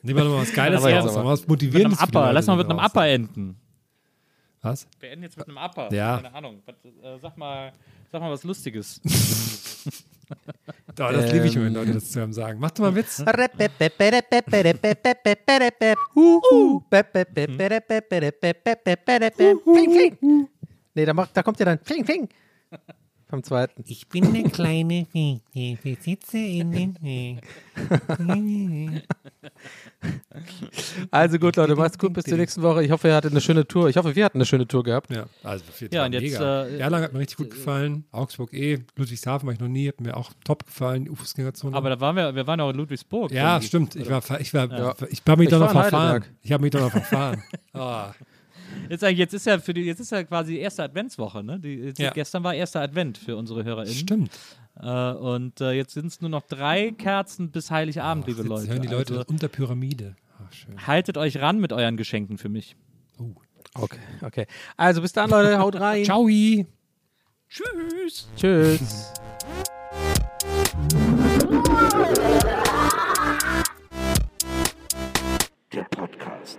wir doch mal was Geiles Aber raus, aber. mal was mit einem Motivierendes. Upper. Leute, Lass mal mit einem Upper enden. Was? Wir enden jetzt mit einem Upper. Ja. Keine Ahnung. Äh, sag, mal, sag mal was Lustiges. Da, das liebe ich, wenn Ähm. Leute das zusammen sagen. Mach doch mal einen Witz. Nee, da, macht, da kommt ja dann Fling, Fling. Vom zweiten. Ich bin eine kleine Fee, ich sitze in den Also gut, Leute, macht's gut bis zur nächsten Woche. Ich hoffe, ihr hattet eine schöne Tour. Ich hoffe, wir hatten eine schöne Tour gehabt. Ja, also viel Ja, war und jetzt, mega. äh, Erlangen hat mir richtig gut gefallen. Augsburg eh. Ludwigshafen war ich noch nie, hat mir auch top gefallen. Die Fußgängerzone. Aber da waren wir, wir waren auch in Ludwigsburg. ja, stimmt. Ich war, ich war, Ja. ich habe mich Ich doch war noch verfahren. Heidelberg. Ich habe mich doch noch verfahren. Ah. Jetzt, jetzt ist ja für die, jetzt ist ja quasi erste Adventswoche, ne? Die, jetzt, Ja. Gestern war erster Advent für unsere HörerInnen. Stimmt. Äh, und äh, jetzt sind es nur noch drei Kerzen bis Heiligabend, liebe Jetzt Leute. hören die Leute Also, unter Pyramide. Ach, schön. haltet euch ran mit euren Geschenken für mich. Okay, okay. Also bis dann, Leute. Haut rein. Ciao. Tschüss. Tschüss. Der Podcast.